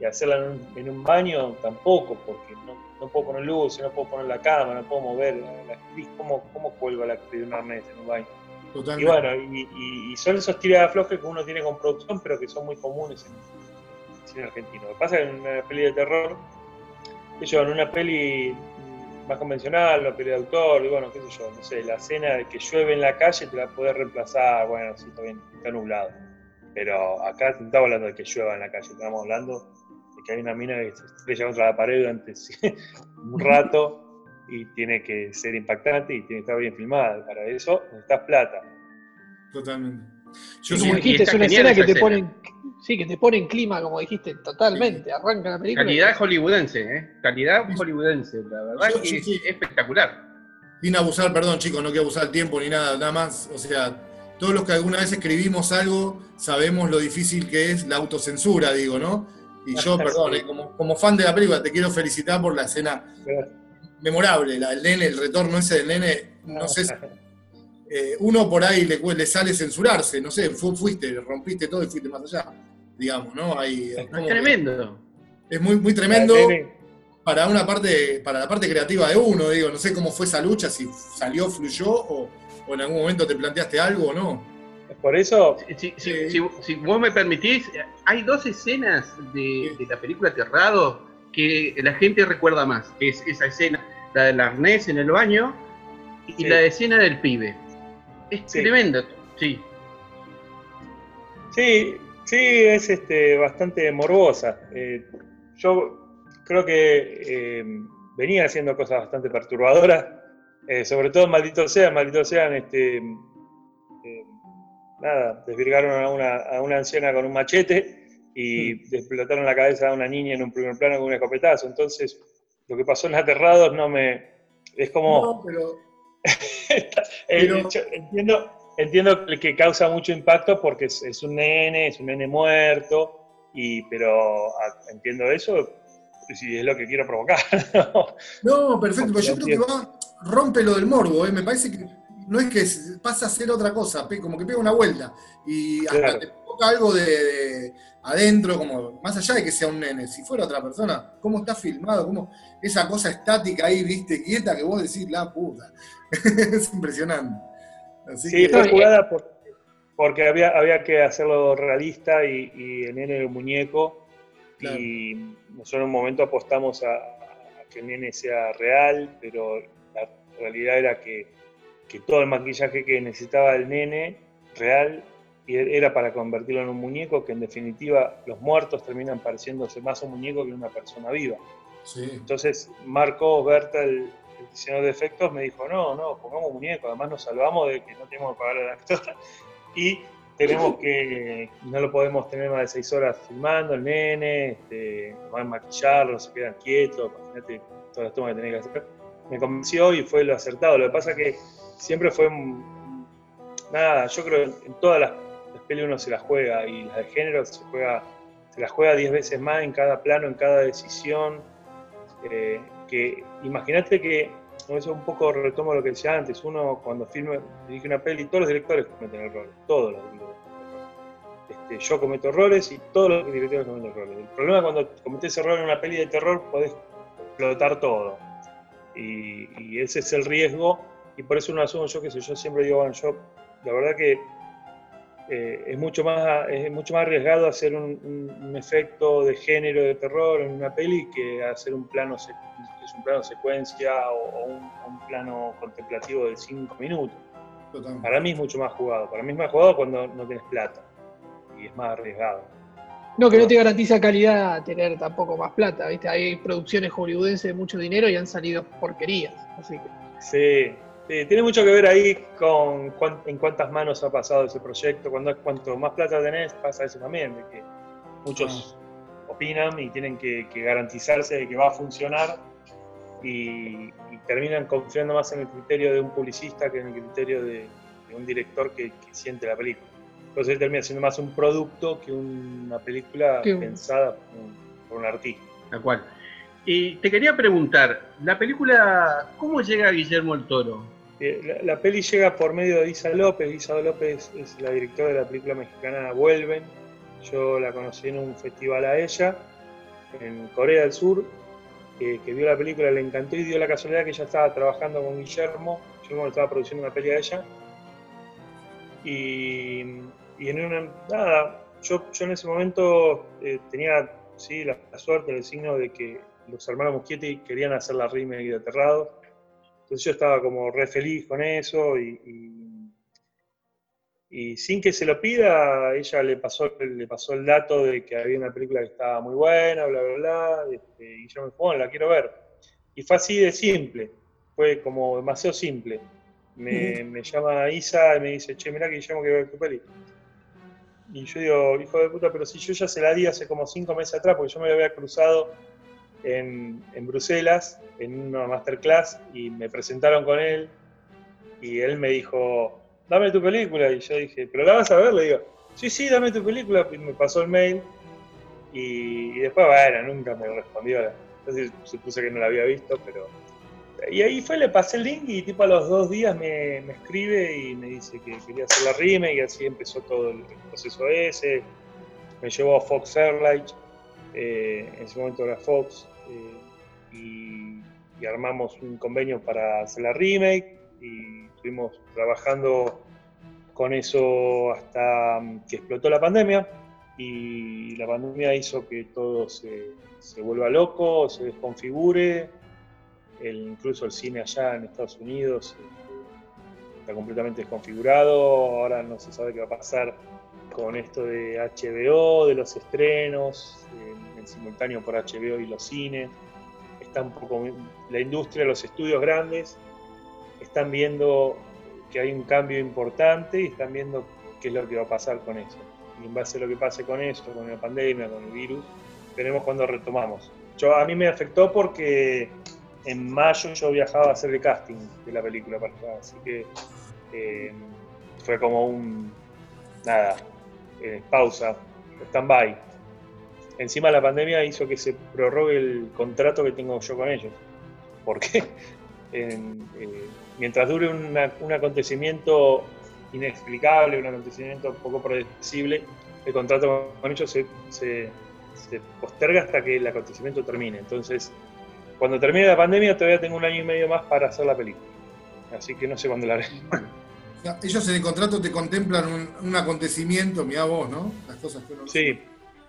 y hacerla en un, baño tampoco, porque no, puedo poner luz, no puedo poner la cama, no puedo mover la actriz, ¿cómo, cómo cuelgo a la actriz de un en un baño? Y bueno, y, son esos tiradas flojas que uno tiene con producción, pero que son muy comunes en el cine argentino. Lo que pasa en una peli de terror, yo, en una peli más convencional, una peli de autor, y bueno, qué sé yo, no sé, la escena de que llueve en la calle te la podés reemplazar, bueno, sí, está bien, está nublado. Pero acá no estamos hablando de que llueva en la calle, estamos hablando que hay una mina que se estrella contra la pared durante un rato y tiene que ser impactante y tiene que estar bien filmada. Para eso necesitas plata. Totalmente. Yo como dijiste, es una escena que te pone sí, que te pone en clima, como dijiste, totalmente. Arranca la película. Calidad hollywoodense, ¿eh? Calidad hollywoodense, la verdad que es espectacular. Sin abusar, perdón chicos, no quiero abusar el tiempo ni nada, nada más. O sea, todos los que alguna vez escribimos algo sabemos lo difícil que es la autocensura, digo, ¿no? Y yo, perdón, eh, como, fan de la película, te quiero felicitar por la escena memorable, la del nene, el retorno ese del nene, no sé, eh, uno por ahí le, le, sale censurarse, no sé, fuiste, rompiste todo y fuiste más allá, digamos, ¿no? es tremendo. Es muy, muy tremendo. para una parte, para la parte creativa de uno, digo, no sé cómo fue esa lucha, si salió, fluyó, o, o en algún momento te planteaste algo o no. Por eso, Si, si- si- si vos me permitís, hay dos escenas de, de la película Terrado que la gente recuerda más. que Es esa escena, la del arnés en el baño y Sí. la escena del pibe. Es Sí. tremendo, sí. Sí, sí, es este, bastante morbosa. Eh, yo creo que eh, venía haciendo cosas bastante perturbadoras, eh, sobre todo Maldito Sean, Maldito Sean, este, nada, desvirgaron a una, a una anciana con un machete y explotaron la cabeza a una niña en un primer plano con un escopetazo. Entonces, lo que pasó en Aterrados no me... Es como... No, pero Eh, Pero- yo entiendo, entiendo que- causa mucho impacto porque es, es un nene, es un nene muerto, y, pero entiendo eso si es lo que quiero provocar. ¿no? No, perfecto, pero yo Porque creo que va, rompe lo del morbo, ¿eh? me parece que no es que pasa a ser otra cosa, como que pega una vuelta y hasta Claro. te provoca algo de, de adentro, como más allá de que sea un nene, si fuera otra persona, cómo está filmado, cómo esa cosa estática ahí, viste, quieta, que vos decís, la puta. es impresionante. Así Sí, que, fue jugada por- porque había, había que hacerlo realista y, y el nene era un muñeco. Claro. Y nosotros en un momento apostamos a, a que el nene sea real, pero la realidad era que, que todo el maquillaje que necesitaba el nene real y era para convertirlo en un muñeco, que en definitiva los muertos terminan pareciéndose más a un muñeco que a una persona viva. sí. Entonces Marco Berta, el, el diseñador de efectos, me dijo, no, no, pongamos muñeco, además nos salvamos de que no tenemos que pagar al actor y tenemos que, no lo podemos tener más de seis horas filmando, el nene, este, van a maquillarlo, se quedan quietos, imagínate todas las tomas que tenés que hacer. Me convenció y fue lo acertado, lo que pasa que siempre fue, un- nada, yo creo que en todas las, las pelis uno se las juega y las de género se juega, se las juega diez veces más en cada plano, en cada decisión, eh, que imagínate que, un poco retomo lo que decía antes, uno cuando filma, dirige una peli, todos los directores cometen errores, todos los directores. Este, yo cometo errores y todos los directores cometen errores. El problema es cuando cometes error en una peli de terror, podés explotar todo. Y, ese es el riesgo, y por eso uno asumo, yo qué sé, yo siempre digo, bueno, yo, la verdad que eh, es, mucho más, es mucho más arriesgado hacer un, un- un efecto de género de terror en una peli que hacer un plano, es un plano secuencia o, o un, un plano contemplativo de 5 minutos. Totalmente. Para mí es mucho más jugado. Para mí es más jugado cuando no tienes plata y es más arriesgado. No, que no te garantiza calidad tener tampoco más plata, ¿viste? Hay producciones hollywoodenses de mucho dinero y han salido porquerías. Así que. Sí, sí, tiene mucho que ver ahí con cuán- en cuántas manos ha pasado ese proyecto. Cuando, cuanto más plata tenés, pasa eso también, de que muchos opinan y tienen que, que garantizarse de que va a funcionar y, y terminan confiando más en el criterio de un publicista que en el criterio de, de un director que, que siente la película. Entonces termina siendo más un producto que una película pensada por un, por un artista. Tal cual. Y te quería preguntar, la película, ¿cómo llega Guillermo el Toro? Eh, La, peli llega por medio de Isa López. Isa López es la directora de la película mexicana Vuelven. Yo la conocí en un festival a ella, en Corea del Sur, que vio la película, le encantó y dio la casualidad que ella estaba trabajando con Guillermo. Guillermo le estaba produciendo una peli a ella. Y, en una. Nada, yo, en ese momento eh, tenía sí, la, la suerte, el signo de que los hermanos Muschietti querían hacer la remake de Aterrado. Entonces yo estaba como re feliz con eso y, y, y sin que se lo pida, ella le pasó, le pasó el dato de que había una película que estaba muy buena, bla, bla, bla, este, y yo me dijo, bueno, la quiero ver. Y fue así de simple, fue como demasiado simple. Me, me llama Isa y me dice, che, mirá que Guillermo quiere ver tu peli. Y yo digo, hijo de puta, pero si yo ya se la di hace como cinco meses atrás, porque yo me la había cruzado en, Bruselas, en una masterclass, y me presentaron con él, y él me dijo, dame tu película, y yo dije, ¿pero la vas a ver? Le digo, sí, sí, dame tu película, y me pasó el mail, y, después, bueno, nunca me respondió, entonces supuse que no la había visto, pero... Y ahí fue, le pasé el link y tipo a los dos días me, escribe y me dice que quería hacer la remake y así empezó todo el proceso ese. Me llevó a Fox Airlight, eh, en ese momento era Fox. eh, y, armamos un convenio para hacer la remake y estuvimos trabajando con eso hasta que explotó la pandemia y la pandemia hizo que todo se, se vuelva loco, se desconfigure, el, incluso el cine allá en Estados Unidos este, está completamente desconfigurado, ahora no se sabe qué va a pasar con esto de HBO, de los estrenos, en, simultáneo por HBO y los cines, está un poco la industria, los estudios grandes están viendo que hay un cambio importante y están viendo qué es lo que va a pasar con eso. Y en base a lo que pase con eso, con la pandemia, con el virus, veremos cuándo retomamos. Yo, a mí me afectó porque en mayo yo viajaba a hacer el casting de la película para acá, así que eh, fue como un, nada, eh, pausa, stand-by. Encima la pandemia hizo que se prorrogue el contrato que tengo yo con ellos, porque en, eh, mientras dure un acontecimiento inexplicable, un acontecimiento poco predecible, el contrato con ellos se, se, se, posterga hasta que el acontecimiento termine. Entonces, cuando termine la pandemia, todavía tengo un año y medio más para hacer la película. Así que no sé cuándo la haré. Ellos en el contrato te contemplan un, un acontecimiento, mira vos, ¿no? Las cosas que uno Sí.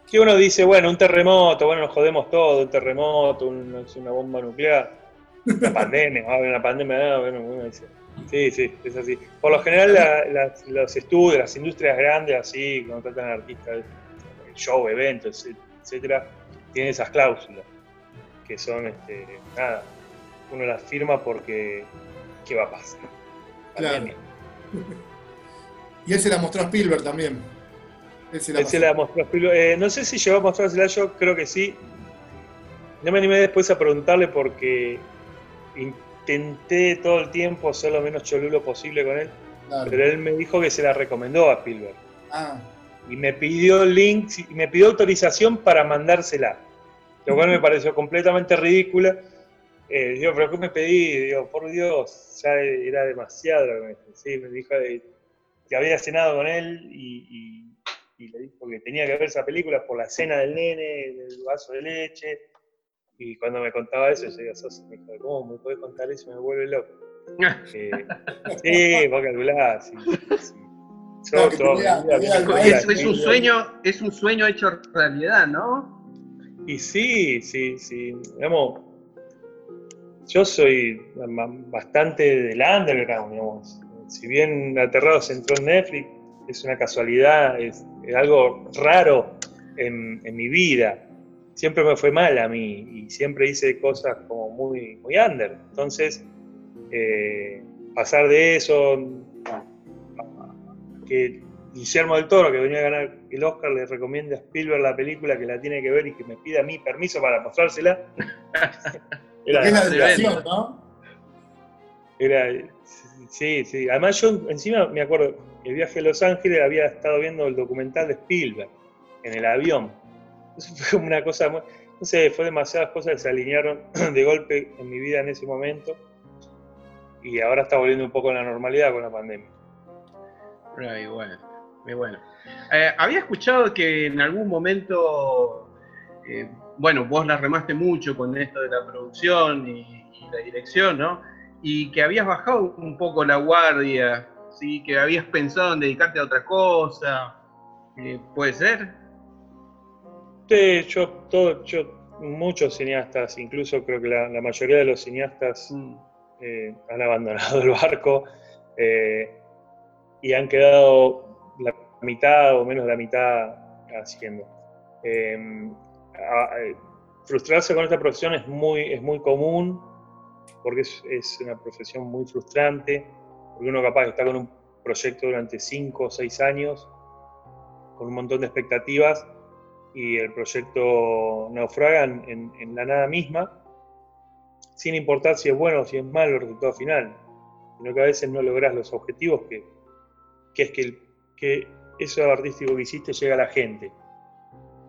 Que uno dice, bueno, un terremoto, bueno, nos jodemos todo, un terremoto, un, una bomba nuclear una pandemia, una pandemia, bueno, bueno, dice. Sí, sí, es así. Por lo general, la, la, los estudios, las industrias grandes, así, cuando tratan artistas, show, eventos, etcétera, tienen esas cláusulas, que son, este, nada, uno las firma porque, ¿qué va a pasar? Claro. Y él se la mostró a Spielberg también. Él se la, él se la mostró a Spielberg. Eh, no sé si llegó a mostrársela yo, creo que sí. No me animé después a preguntarle porque intenté todo el tiempo ser lo menos cholulo posible con él, claro. pero él me dijo que se la recomendó a Spielberg. Ah. Y me pidió el link, y me pidió autorización para mandársela, lo cual me pareció completamente ridícula. Eh, digo, pero ¿qué me pedí? Digo, por Dios, ya era demasiado lo que me dijo. Sí, me dijo que había cenado con él y, y, y le dijo que tenía que ver esa película por la cena del nene, del vaso de leche y cuando me contaba eso, yo decía, sos, me dijo, ¿cómo me puedes contar eso? Me vuelve loco. eh, sí, vos calculás. Sí, sí. Yo, todo, tenía, tenía es, es, un sueño, es un sueño hecho realidad, ¿no? Y sí, sí, sí. Digamos, yo soy bastante del underground, digamos. Si bien Aterrados entró en Netflix, es una casualidad, es, algo raro en, mi vida siempre me fue mal a mí y siempre hice cosas como muy, muy under. Entonces, eh, pasar de eso que Guillermo del Toro, que venía a ganar el Oscar, le recomienda a Spielberg la película que la tiene que ver y que me pida a mí permiso para mostrársela. era es la ¿no? Era, sí, sí. Además yo encima me acuerdo, el viaje a Los Ángeles había estado viendo el documental de Spielberg en el avión eso fue una cosa, muy, no sé, fue demasiadas cosas que se alinearon de golpe en mi vida en ese momento y ahora está volviendo un poco a la normalidad con la pandemia. Muy bueno, muy bueno. Eh, había escuchado que en algún momento, eh, bueno, vos la remaste mucho con esto de la producción y, y, la dirección, ¿no? Y que habías bajado un poco la guardia, ¿sí? Que habías pensado en dedicarte a otra cosa. Eh, ¿Puede ser? Sí, yo, todo, yo, muchos cineastas, incluso creo que la, la mayoría de los cineastas mm. eh, han abandonado el barco eh, y han quedado la mitad o menos la mitad haciendo. Eh, frustrarse con esta profesión es muy, es muy común porque es, es, una profesión muy frustrante, porque uno capaz está con un proyecto durante 5 o 6 años, con un montón de expectativas y el proyecto naufraga en, en, la nada misma, sin importar si es bueno o si es malo el resultado final, sino que a veces no logras los objetivos que, que es que, el, que eso artístico que hiciste llega a la gente.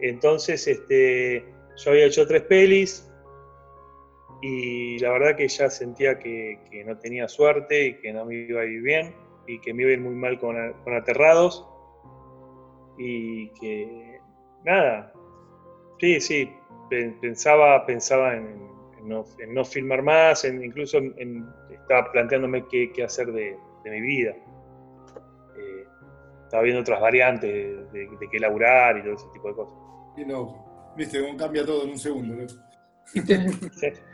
Entonces, este, yo había hecho tres pelis y la verdad que ya sentía que, no tenía suerte y que no me iba a ir bien y que me iba a ir muy mal con, Aterrados y que nada, sí, sí, pensaba, pensaba en, no, filmar más, incluso estaba planteándome qué, hacer de, mi vida. Eh, estaba viendo otras variantes de, qué laburar y todo ese tipo de cosas. Y no, viste cómo cambia todo en un segundo, ¿no?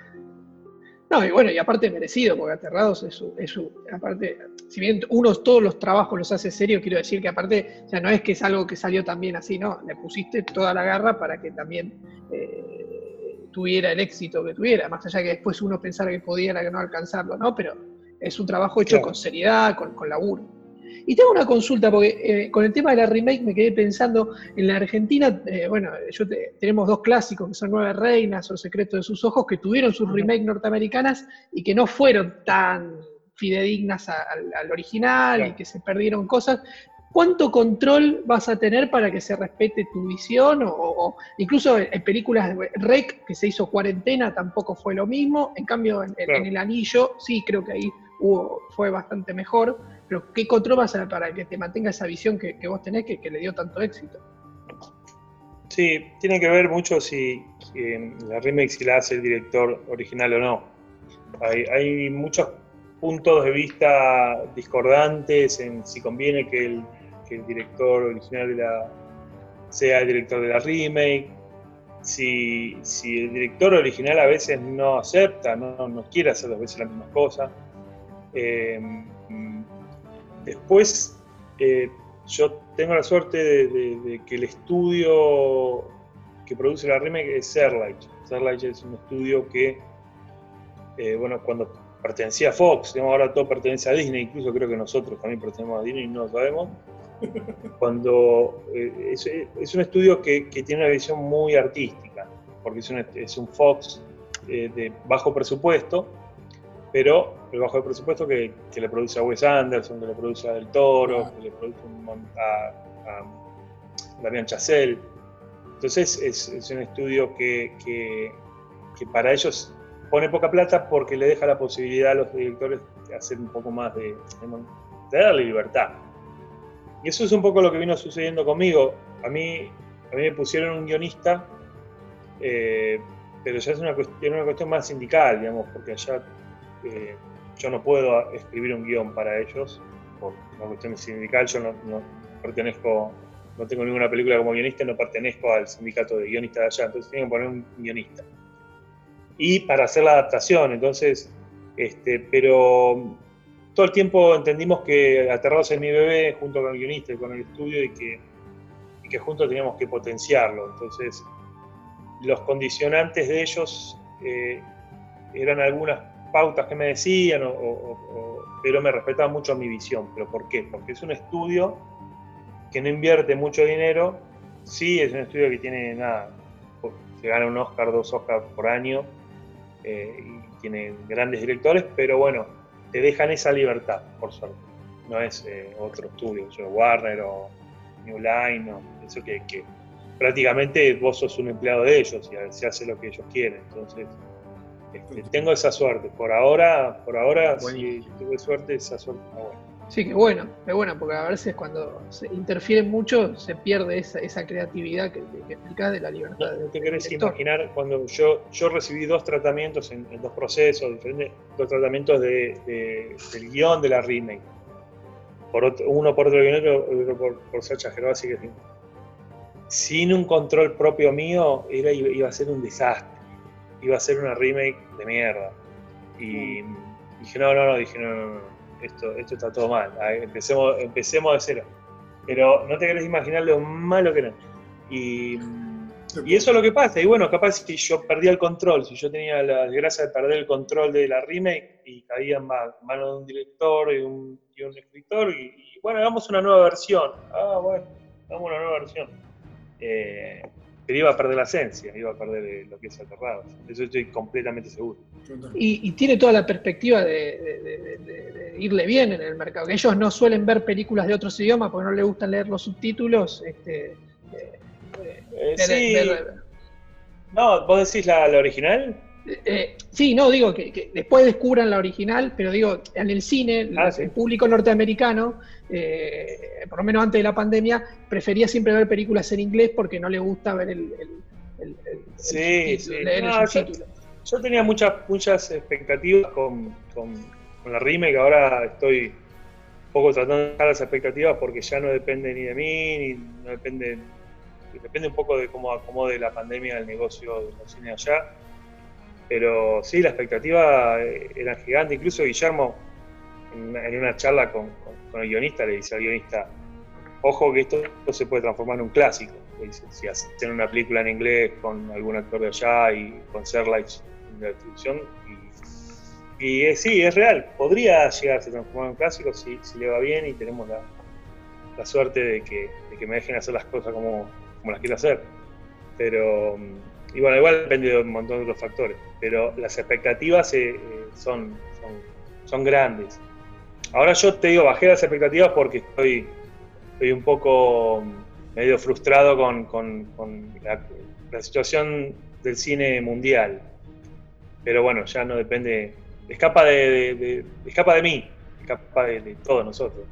No, y bueno, y aparte merecido, porque Aterrados es su, es su, aparte, si bien uno todos los trabajos los hace serio, quiero decir que aparte, o sea, no es que es algo que salió también así, no, le pusiste toda la garra para que también eh, tuviera el éxito que tuviera, más allá que después uno pensara que podía no alcanzarlo, ¿no? Pero es un trabajo hecho con seriedad, con, con laburo. Y tengo una consulta, porque eh, con el tema de la remake me quedé pensando, en la Argentina, eh, bueno, yo tenemos dos clásicos, que son Nueve Reinas o Secreto de sus Ojos, que tuvieron sus remakes norteamericanas y que no fueron tan fidedignas al, original y que se perdieron cosas. ¿Cuánto control vas a tener para que se respete tu visión? O, incluso en, películas de Rec, que se hizo cuarentena, tampoco fue lo mismo. En cambio, en, en El Anillo, sí, creo que ahí hubo, fue bastante mejor. Pero ¿qué control vas a para que te mantenga esa visión que, vos tenés que, le dio tanto éxito? Sí, tiene que ver mucho si la remake si la hace el director original o no. Hay, muchos puntos de vista discordantes en si conviene que el, director original sea el director de la remake, si, el director original a veces no acepta, no, no quiere hacer dos veces la misma cosa. Eh, Después, eh, yo tengo la suerte de, que el estudio que produce la remake es Serlight. Serlight es un estudio que, eh, bueno, cuando pertenecía a Fox, digamos, ahora todo pertenece a Disney, incluso creo que nosotros también pertenecemos a Disney y no lo sabemos. Cuando eh, es, un estudio que, tiene una visión muy artística, porque es un, es un Fox de bajo presupuesto, pero el bajo de presupuesto que, le produce a Wes Anderson, que le produce a Del Toro, que le produce a, a Damián Chazelle. Entonces es, un estudio que, para ellos pone poca plata porque le deja la posibilidad a los directores de hacer un poco más de, de darle libertad. Y eso es un poco lo que vino sucediendo conmigo. A mí, a mí me pusieron un guionista, eh, pero ya es una cuestión, una cuestión más sindical, digamos, porque allá yo no puedo escribir un guion para ellos, por una cuestión sindical, yo no, pertenezco, no tengo ninguna película como guionista, no pertenezco al sindicato de guionistas de allá, entonces tengo que poner un guionista. Y para hacer la adaptación, entonces, este, pero todo el tiempo entendimos que Aterrados en mi bebé, junto con el guionista y con el estudio, y que, y que juntos teníamos que potenciarlo. Entonces, los condicionantes de ellos eh, eran algunas pautas que me decían, pero me respetaba mucho mi visión. ¿Pero por qué? Porque es un estudio que no invierte mucho dinero, sí es un estudio que tiene nada, se gana un Oscar, dos Oscars por año, eh, y tiene grandes directores, pero bueno, te dejan esa libertad, por suerte. No es eh, otro estudio, yo, Warner o New Line, eso que, que prácticamente vos sos un empleado de ellos y se hace lo que ellos quieren. Entonces, este, tengo esa suerte. Por ahora, por ahora, si tuve suerte, esa suerte está buena. Sí, qué bueno, qué bueno, porque a veces cuando se interfiere mucho se pierde esa, creatividad que, que, de la libertad. No, te querés imaginar cuando yo, yo recibí dos tratamientos en, dos procesos diferentes, dos tratamientos de, del guion de la remake. Por uno por otro guion, otro por, por Sacha Gervasi, que sin un control propio mío era, iba a ser un desastre iba a ser una remake de mierda. Y dije, no, no, no, dije, no, no, esto, esto está todo mal. Empecemos, empecemos de cero. Pero no te querés imaginar lo malo que era. Y, y eso es lo que pasa. Y bueno, capaz si yo perdía el control, si yo tenía la desgracia de perder el control de la remake y caía en manos de un director y un, y un escritor, y, bueno, hagamos una nueva versión. Ah, bueno, hagamos una nueva versión. Eh, pero iba a perder la esencia, iba a perder eh, lo que es aterrado. Eso estoy completamente seguro. Y, tiene toda la perspectiva de, irle bien en el mercado. Que ellos no suelen ver películas de otros idiomas porque no les gusta leer los subtítulos. Este, eh, eh, sí. no, ¿vos decís la, original? Sí, no, digo que, después descubran la original, pero digo, en el cine, ah, el público norteamericano eh, por lo menos antes de la pandemia, prefería siempre ver películas en inglés porque no le gusta ver el, el, sí, sí. leer el yo tenía muchas, muchas expectativas con, con, la remake, ahora estoy un poco tratando de dejar las expectativas porque ya no depende ni de mí, ni no depende, depende un poco de cómo acomode la pandemia el negocio de los cines allá. Pero sí, la expectativa eh, era gigante, incluso Guillermo en, una charla con, el guionista le dice al guionista, ojo que esto, se puede transformar en un clásico. Dice, si hacen una película en inglés con algún actor de allá y con Serlight en la distribución. Y, y sí, es real, podría llegarse a transformar en un clásico si, si le va bien y tenemos la, la suerte de que, de que, me dejen hacer las cosas como, como las quiero hacer. Pero, y bueno, igual depende de un montón de otros factores, pero las expectativas eh, eh, son, son, grandes. Ahora yo te digo, bajé las expectativas porque estoy, estoy un poco medio frustrado con, la, situación del cine mundial. Pero bueno, ya no depende, escapa de, escapa de mí, escapa de, todos nosotros.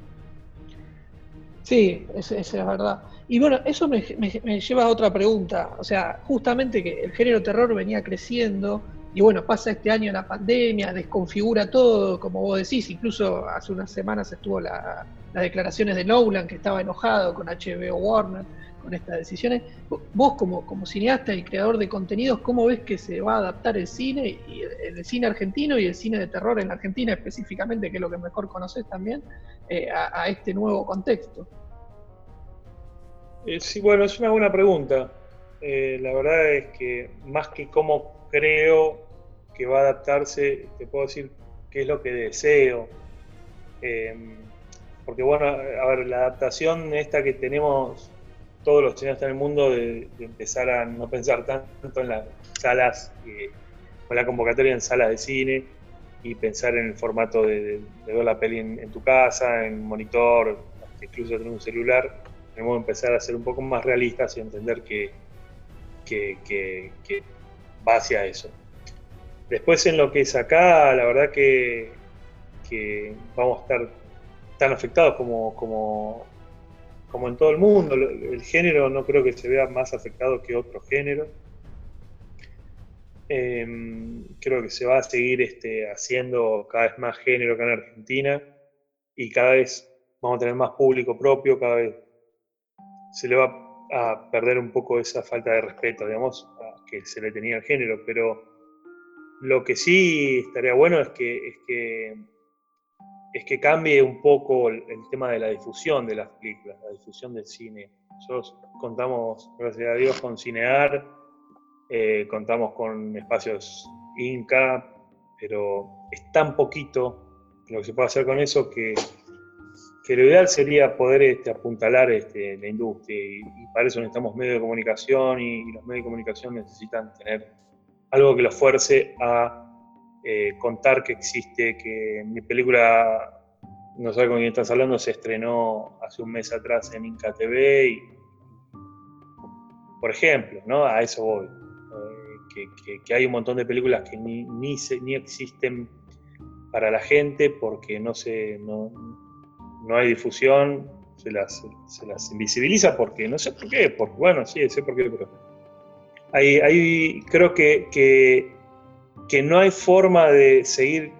Sí, esa es verdad. Y bueno, eso me, lleva a otra pregunta. O sea, justamente que el género terror venía creciendo y bueno, pasa este año la pandemia, desconfigura todo, como vos decís, incluso hace unas semanas estuvo la, las declaraciones de Nolan, que estaba enojado con HBO Warner, con estas decisiones. Vos como, cineasta y creador de contenidos, ¿cómo ves que se va a adaptar el cine, y el, cine argentino y el cine de terror en Argentina específicamente, que es lo que mejor conoces también, eh, a, este nuevo contexto? Eh, sí, bueno, es una buena pregunta. Eh, la verdad es que más que cómo creo que va a adaptarse, te puedo decir qué es lo que deseo. Em, porque bueno, a ver, la adaptación esta que tenemos todos los cineastas en el mundo de, empezar a no pensar tanto en las salas, eh, con la convocatoria en salas de cine y pensar en el formato de, ver la peli en, tu casa, en monitor, incluso en un celular, tenemos que empezar a ser un poco más realistas y entender que, que, que va hacia eso. Después en lo que es acá, la verdad que, vamos a estar tan afectados como, como, como, en todo el mundo. El género no creo que se vea más afectado que otro género. Em, creo que se va a seguir este, haciendo cada vez más género acá en Argentina y cada vez vamos a tener más público propio, cada vez se le va a perder un poco esa falta de respeto, digamos, que se le tenía al género, pero lo que sí estaría bueno es que, es que, es que cambie un poco el, tema de la difusión de las películas, la difusión del cine. Nosotros contamos, gracias a Dios, con Cinear, eh, contamos con espacios Inca, pero es tan poquito lo que se puede hacer con eso que, que lo ideal sería poder este, apuntalar este, la industria y, para eso necesitamos medios de comunicación y los medios de comunicación necesitan tener algo que lo fuerce a eh, contar que existe, que mi película, no sé con quién estás hablando, se estrenó hace un mes atrás en Inca TV y, por ejemplo, ¿no? A eso voy. Eh, que, hay un montón de películas que ni, ni, ni existen para la gente porque no, se, no hay difusión, se las, se las invisibiliza porque no sé por qué, porque bueno, sí, sé por qué, pero Ahí, creo que, que, no hay forma de seguir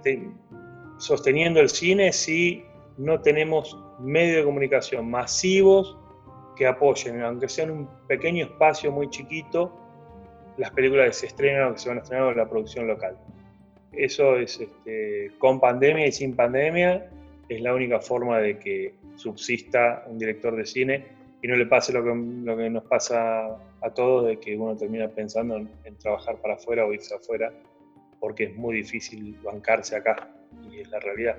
sosteniendo el cine si no tenemos medios de comunicación masivos que apoyen, aunque sea en un pequeño espacio muy chiquito, las películas que se estrenan o que se van a estrenar en la producción local. Eso es este, con pandemia y sin pandemia, es la única forma de que subsista un director de cine y no le pase lo que, lo que nos pasa a todos, de que uno termina pensando en, trabajar para afuera o irse afuera, porque es muy difícil bancarse acá, y es la realidad.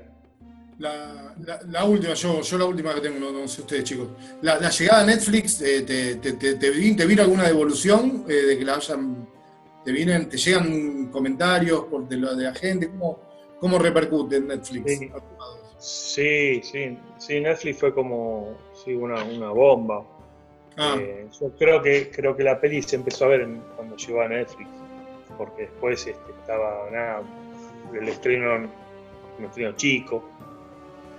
La, la, última, yo, yo la última que tengo, no, sé ustedes chicos. La, llegada a Netflix, eh, te, te, te, te, vino alguna devolución eh, de que la hayan, te vienen, te llegan comentarios por de, lo, de la gente? ¿Cómo, cómo repercute en Netflix? Sí, sí, sí, Netflix fue como una, una bomba. Ah. Eh, yo creo que, creo que la peli se empezó a ver cuando llegó a Netflix, porque después este, estaba nada, el estreno, un estreno chico.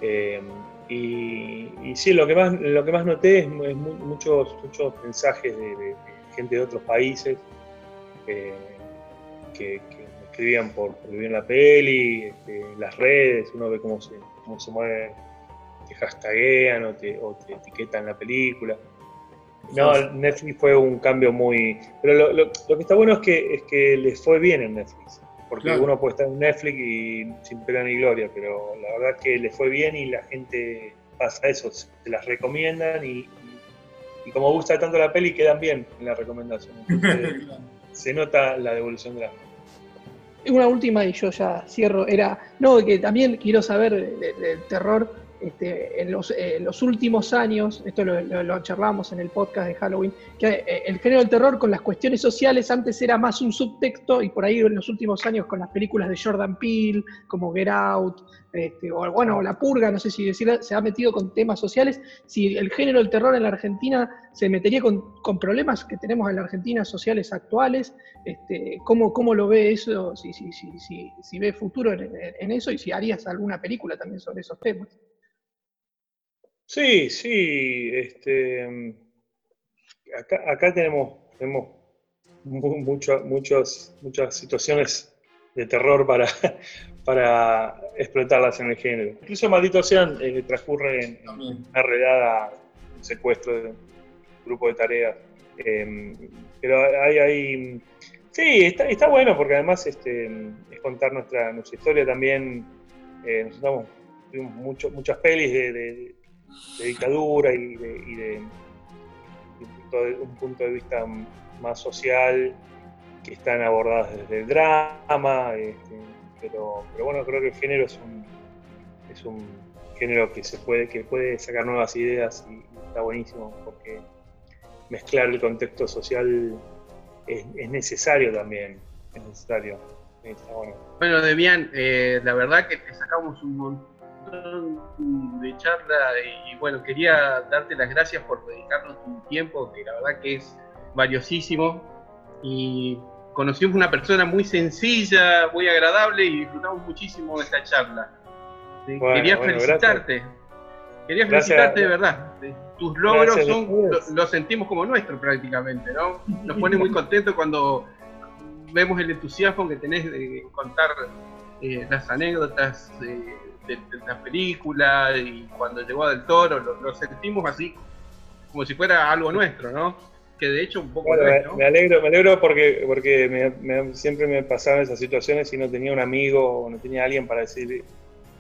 Eh, y, y, sí, lo que más, lo que más noté es, muchos, muchos mensajes de, gente de otros países que, que, escribían por, por en la peli, este, las redes, uno ve cómo se, cómo se mueven, te hashtaguean o te, o te etiquetan la película. No, Netflix fue un cambio muy... Pero lo, lo, lo, que está bueno es que, es que les fue bien en Netflix. Porque Claro. uno puede estar en Netflix y sin pena ni gloria, pero la verdad que les fue bien y la gente pasa eso, se las recomiendan y, y como gusta tanto la peli quedan bien en la recomendación. Entonces, se nota la devolución de la Una última y yo ya cierro. Era, no, que también quiero saber de- del terror. Este, en los, eh, los últimos años, esto lo, charlamos en el podcast de Halloween, que eh, el género del terror con las cuestiones sociales antes era más un subtexto y por ahí en los últimos años con las películas de Jordan Peele, como Get Out, este, o bueno, La Purga, no sé si decirla, se ha metido con temas sociales. Si el género del terror en la Argentina se metería con, problemas que tenemos en la Argentina sociales actuales, este, ¿cómo, ¿cómo lo ve eso? Si, si, si, si, ve futuro en eso y si harías alguna película también sobre esos temas. Sí, sí, este, acá, acá tenemos, tenemos mu- mucho- muchos, muchas situaciones de terror para, para explotarlas en el género. Incluso Maldito Sean eh, transcurre en una redada, un secuestro de un grupo de tareas. Eh, pero hay, hay- sí, está, está bueno porque además este, es contar nuestra, nuestra historia también. Eh, nosotros tuvimos mucho- muchas pelis de, de- de dictadura y de, y de- un, punto de, un punto de vista más social que están abordadas desde el drama, este, pero, pero bueno, creo que el género es un, es un género que se puede, que puede sacar nuevas ideas y, está buenísimo porque mezclar el contexto social es, es necesario también, es necesario. Bueno. Bueno, Demian, eh, la verdad que te sacamos un montón de charla y, y bueno, quería darte las gracias por dedicarnos tu tiempo, que la verdad que es valiosísimo y conocimos una persona muy sencilla, muy agradable y disfrutamos muchísimo de esta charla. Bueno, Quería bueno, felicitarte. Quería Gracias. felicitarte de verdad. Tus logros Gracias a son, ustedes. lo, lo sentimos como nuestros prácticamente, ¿no? Nos pone muy contentos cuando vemos el entusiasmo que tenés de contar eh, las anécdotas de, de, de la película y cuando llegó a Del Toro, lo, lo sentimos así como si fuera algo nuestro, ¿no? Que de hecho un poco Bueno, me, es, ¿no? me alegro, me alegro porque, porque me- me- siempre me pasaban esas situaciones y no tenía un amigo o no tenía alguien para decir,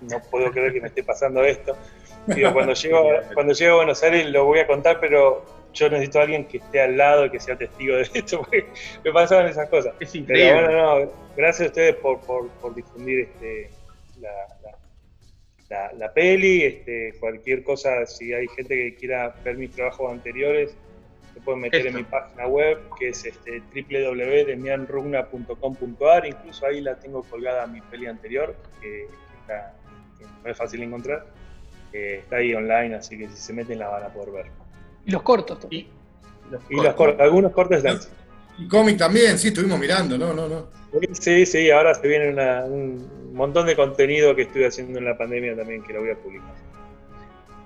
no puedo creer que me esté pasando esto. Digo, cuando llego, cuando llego a Buenos Aires lo voy a contar, pero yo necesito a alguien que esté al lado, que sea testigo de esto, porque me pasaban esas cosas. Es Pero increíble. bueno, no, gracias a ustedes por, por, por difundir este, la, la- peli. Este, cualquier cosa, si hay gente que quiera ver mis trabajos anteriores, se pueden meter Esto. en mi página web, que es este, www.demianrugna.com.ar. Incluso ahí la tengo colgada mi peli anterior, que, está- que no es fácil de encontrar. Eh, está ahí online, así que si se meten la van a poder ver. Y los cortos también. Y los Y los algunos cortes están. Y cómic también, sí, estuvimos mirando, no, no, no. Sí, sí, ahora se viene una- un montón de contenido que estuve haciendo en la pandemia también que lo voy a publicar.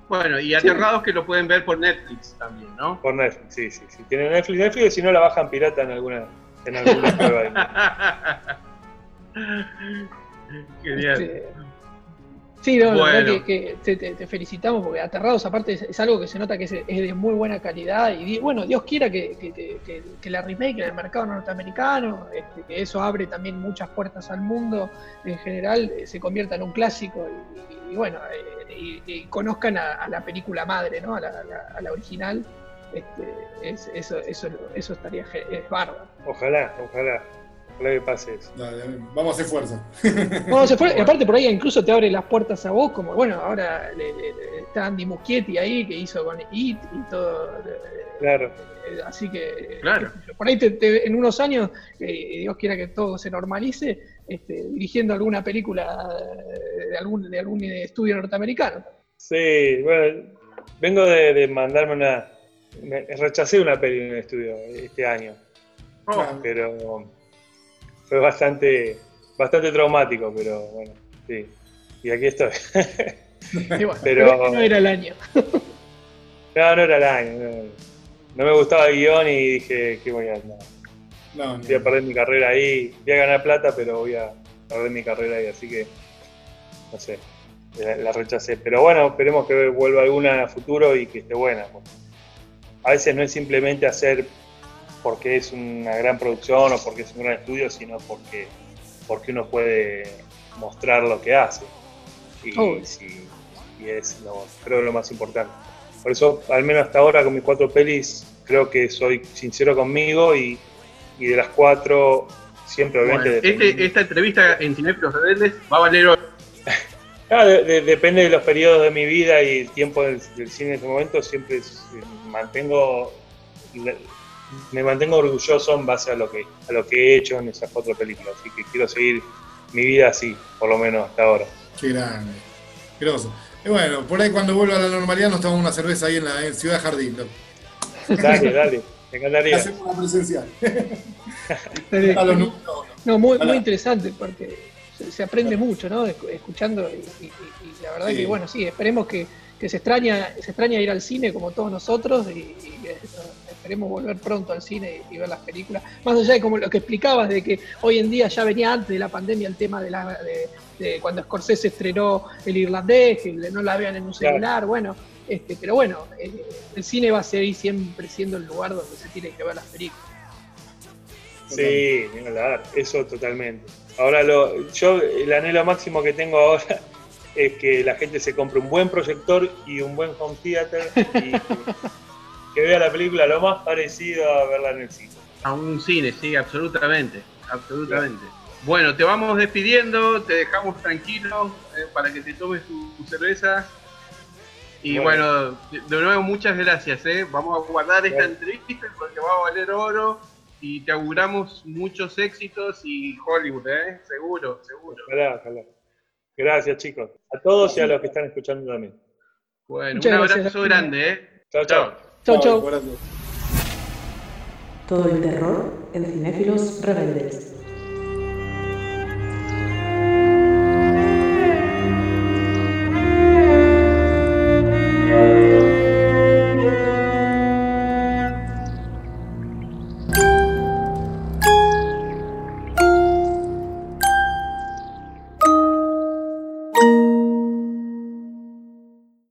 Bueno, y aterrados que lo pueden ver por Netflix también, ¿no? Por Netflix, sí, sí. Si tienen Netflix, Netflix, si no la bajan pirata en alguna, en alguna prueba. Genial. Este, sí, no, la verdad Bueno. que, que te, te- te felicitamos porque Aterrados aparte es, es algo que se nota que es, es de muy buena calidad y di- bueno, Dios quiera que, que- que- que- que la remake en el mercado norteamericano, este, que eso abre también muchas puertas al mundo en general, eh, se convierta en un clásico y, y bueno, eh, y, y conozcan a, a la película madre, ¿no? A la, a la- a la original. Este, es- eso, eso, eso estaría es bárbaro. Ojalá, ojalá. Ojalá que pase eso. Dale, vamos a hacer fuerza. Bueno, se fue, y aparte por ahí incluso te abre las puertas a vos, como bueno, ahora le- le- le- está Andy Muschietti ahí que hizo con It y todo. Claro. Así que Claro. por ahí te- te- en unos años, eh, Dios quiera que todo se normalice, este, dirigiendo alguna película de algún, de algún estudio norteamericano. Sí, bueno, vengo de, de mandarme una. me- rechacé una peli en el estudio este año, Oh, pero fue bastante, bastante traumático, pero bueno, sí. Y aquí estoy. Y bueno, Pero- no era el año. No, no era el año. No, no me gustaba el guion y dije, ¿qué voy a hacer? No, ni- Voy a perder mi carrera ahí. Voy a ganar plata, pero voy a perder mi carrera ahí. Así que, no sé, la, la rechacé. Pero bueno, esperemos que vuelva alguna a futuro y que esté buena. porque A veces no es simplemente hacer porque es una gran producción o porque es un gran estudio, sino porque, porque uno puede mostrar lo que hace. Y, sí, y es lo, creo lo más importante. Por eso, al menos hasta ahora, con mis cuatro pelis, creo que soy sincero conmigo y, y de las cuatro, siempre Bueno, obviamente. este- depende- esta entrevista en Cinéfilos Rebeldes va a valer oro. Ah, de- de- depende de los periodos de mi vida y el tiempo del, del cine en ese momento, siempre es- eh, mantengo me mantengo orgulloso en base a lo que a lo que he hecho en esas cuatro películas, así que quiero seguir mi vida así, por lo menos hasta ahora. Qué grande. Grosso. Y bueno, por ahí cuando vuelva a la normalidad nos tomamos una cerveza ahí en la en Ciudad Jardín. Dale, dale, me encantaría. Hacemos una presencial. Eh, A los números. No, muy, interesante porque se, se aprende mucho, ¿no? Escu- Escuchando y, y- y la verdad Sí. que, bueno, sí, esperemos que, que se extraña se extraña ir al cine como todos nosotros y, y, esperemos volver pronto al cine y, ver las películas. Más allá de como lo que explicabas de que hoy en día ya venía antes de la pandemia el tema de, la, de, de cuando Scorsese estrenó El Irlandés, que no la vean en un Claro. celular, bueno, este, pero bueno, eh, el cine va a seguir siempre siendo el lugar donde se tienen que ver las películas. Sí, eso totalmente. Ahora lo, yo el anhelo máximo que tengo ahora es que la gente se compre un buen proyector y un buen home theater y que vea la película lo más parecido a verla en el cine. A un cine, sí, absolutamente. Absolutamente. Bueno, te vamos despidiendo, te dejamos tranquilo eh, para que te tomes tu, tu cerveza. Y Bueno. bueno, de, nuevo muchas gracias. eh. Vamos a guardar esta Bueno. entrevista porque va a valer oro y te auguramos muchos éxitos y Hollywood, ¿eh? seguro, seguro. Ojalá, ojalá. Gracias chicos. A todos y a los que están escuchando también. Bueno, Muchas un abrazo grande. ¿eh? Chao, chao. Chau, chau. Todo el terror en Cinéfilos Rebeldes.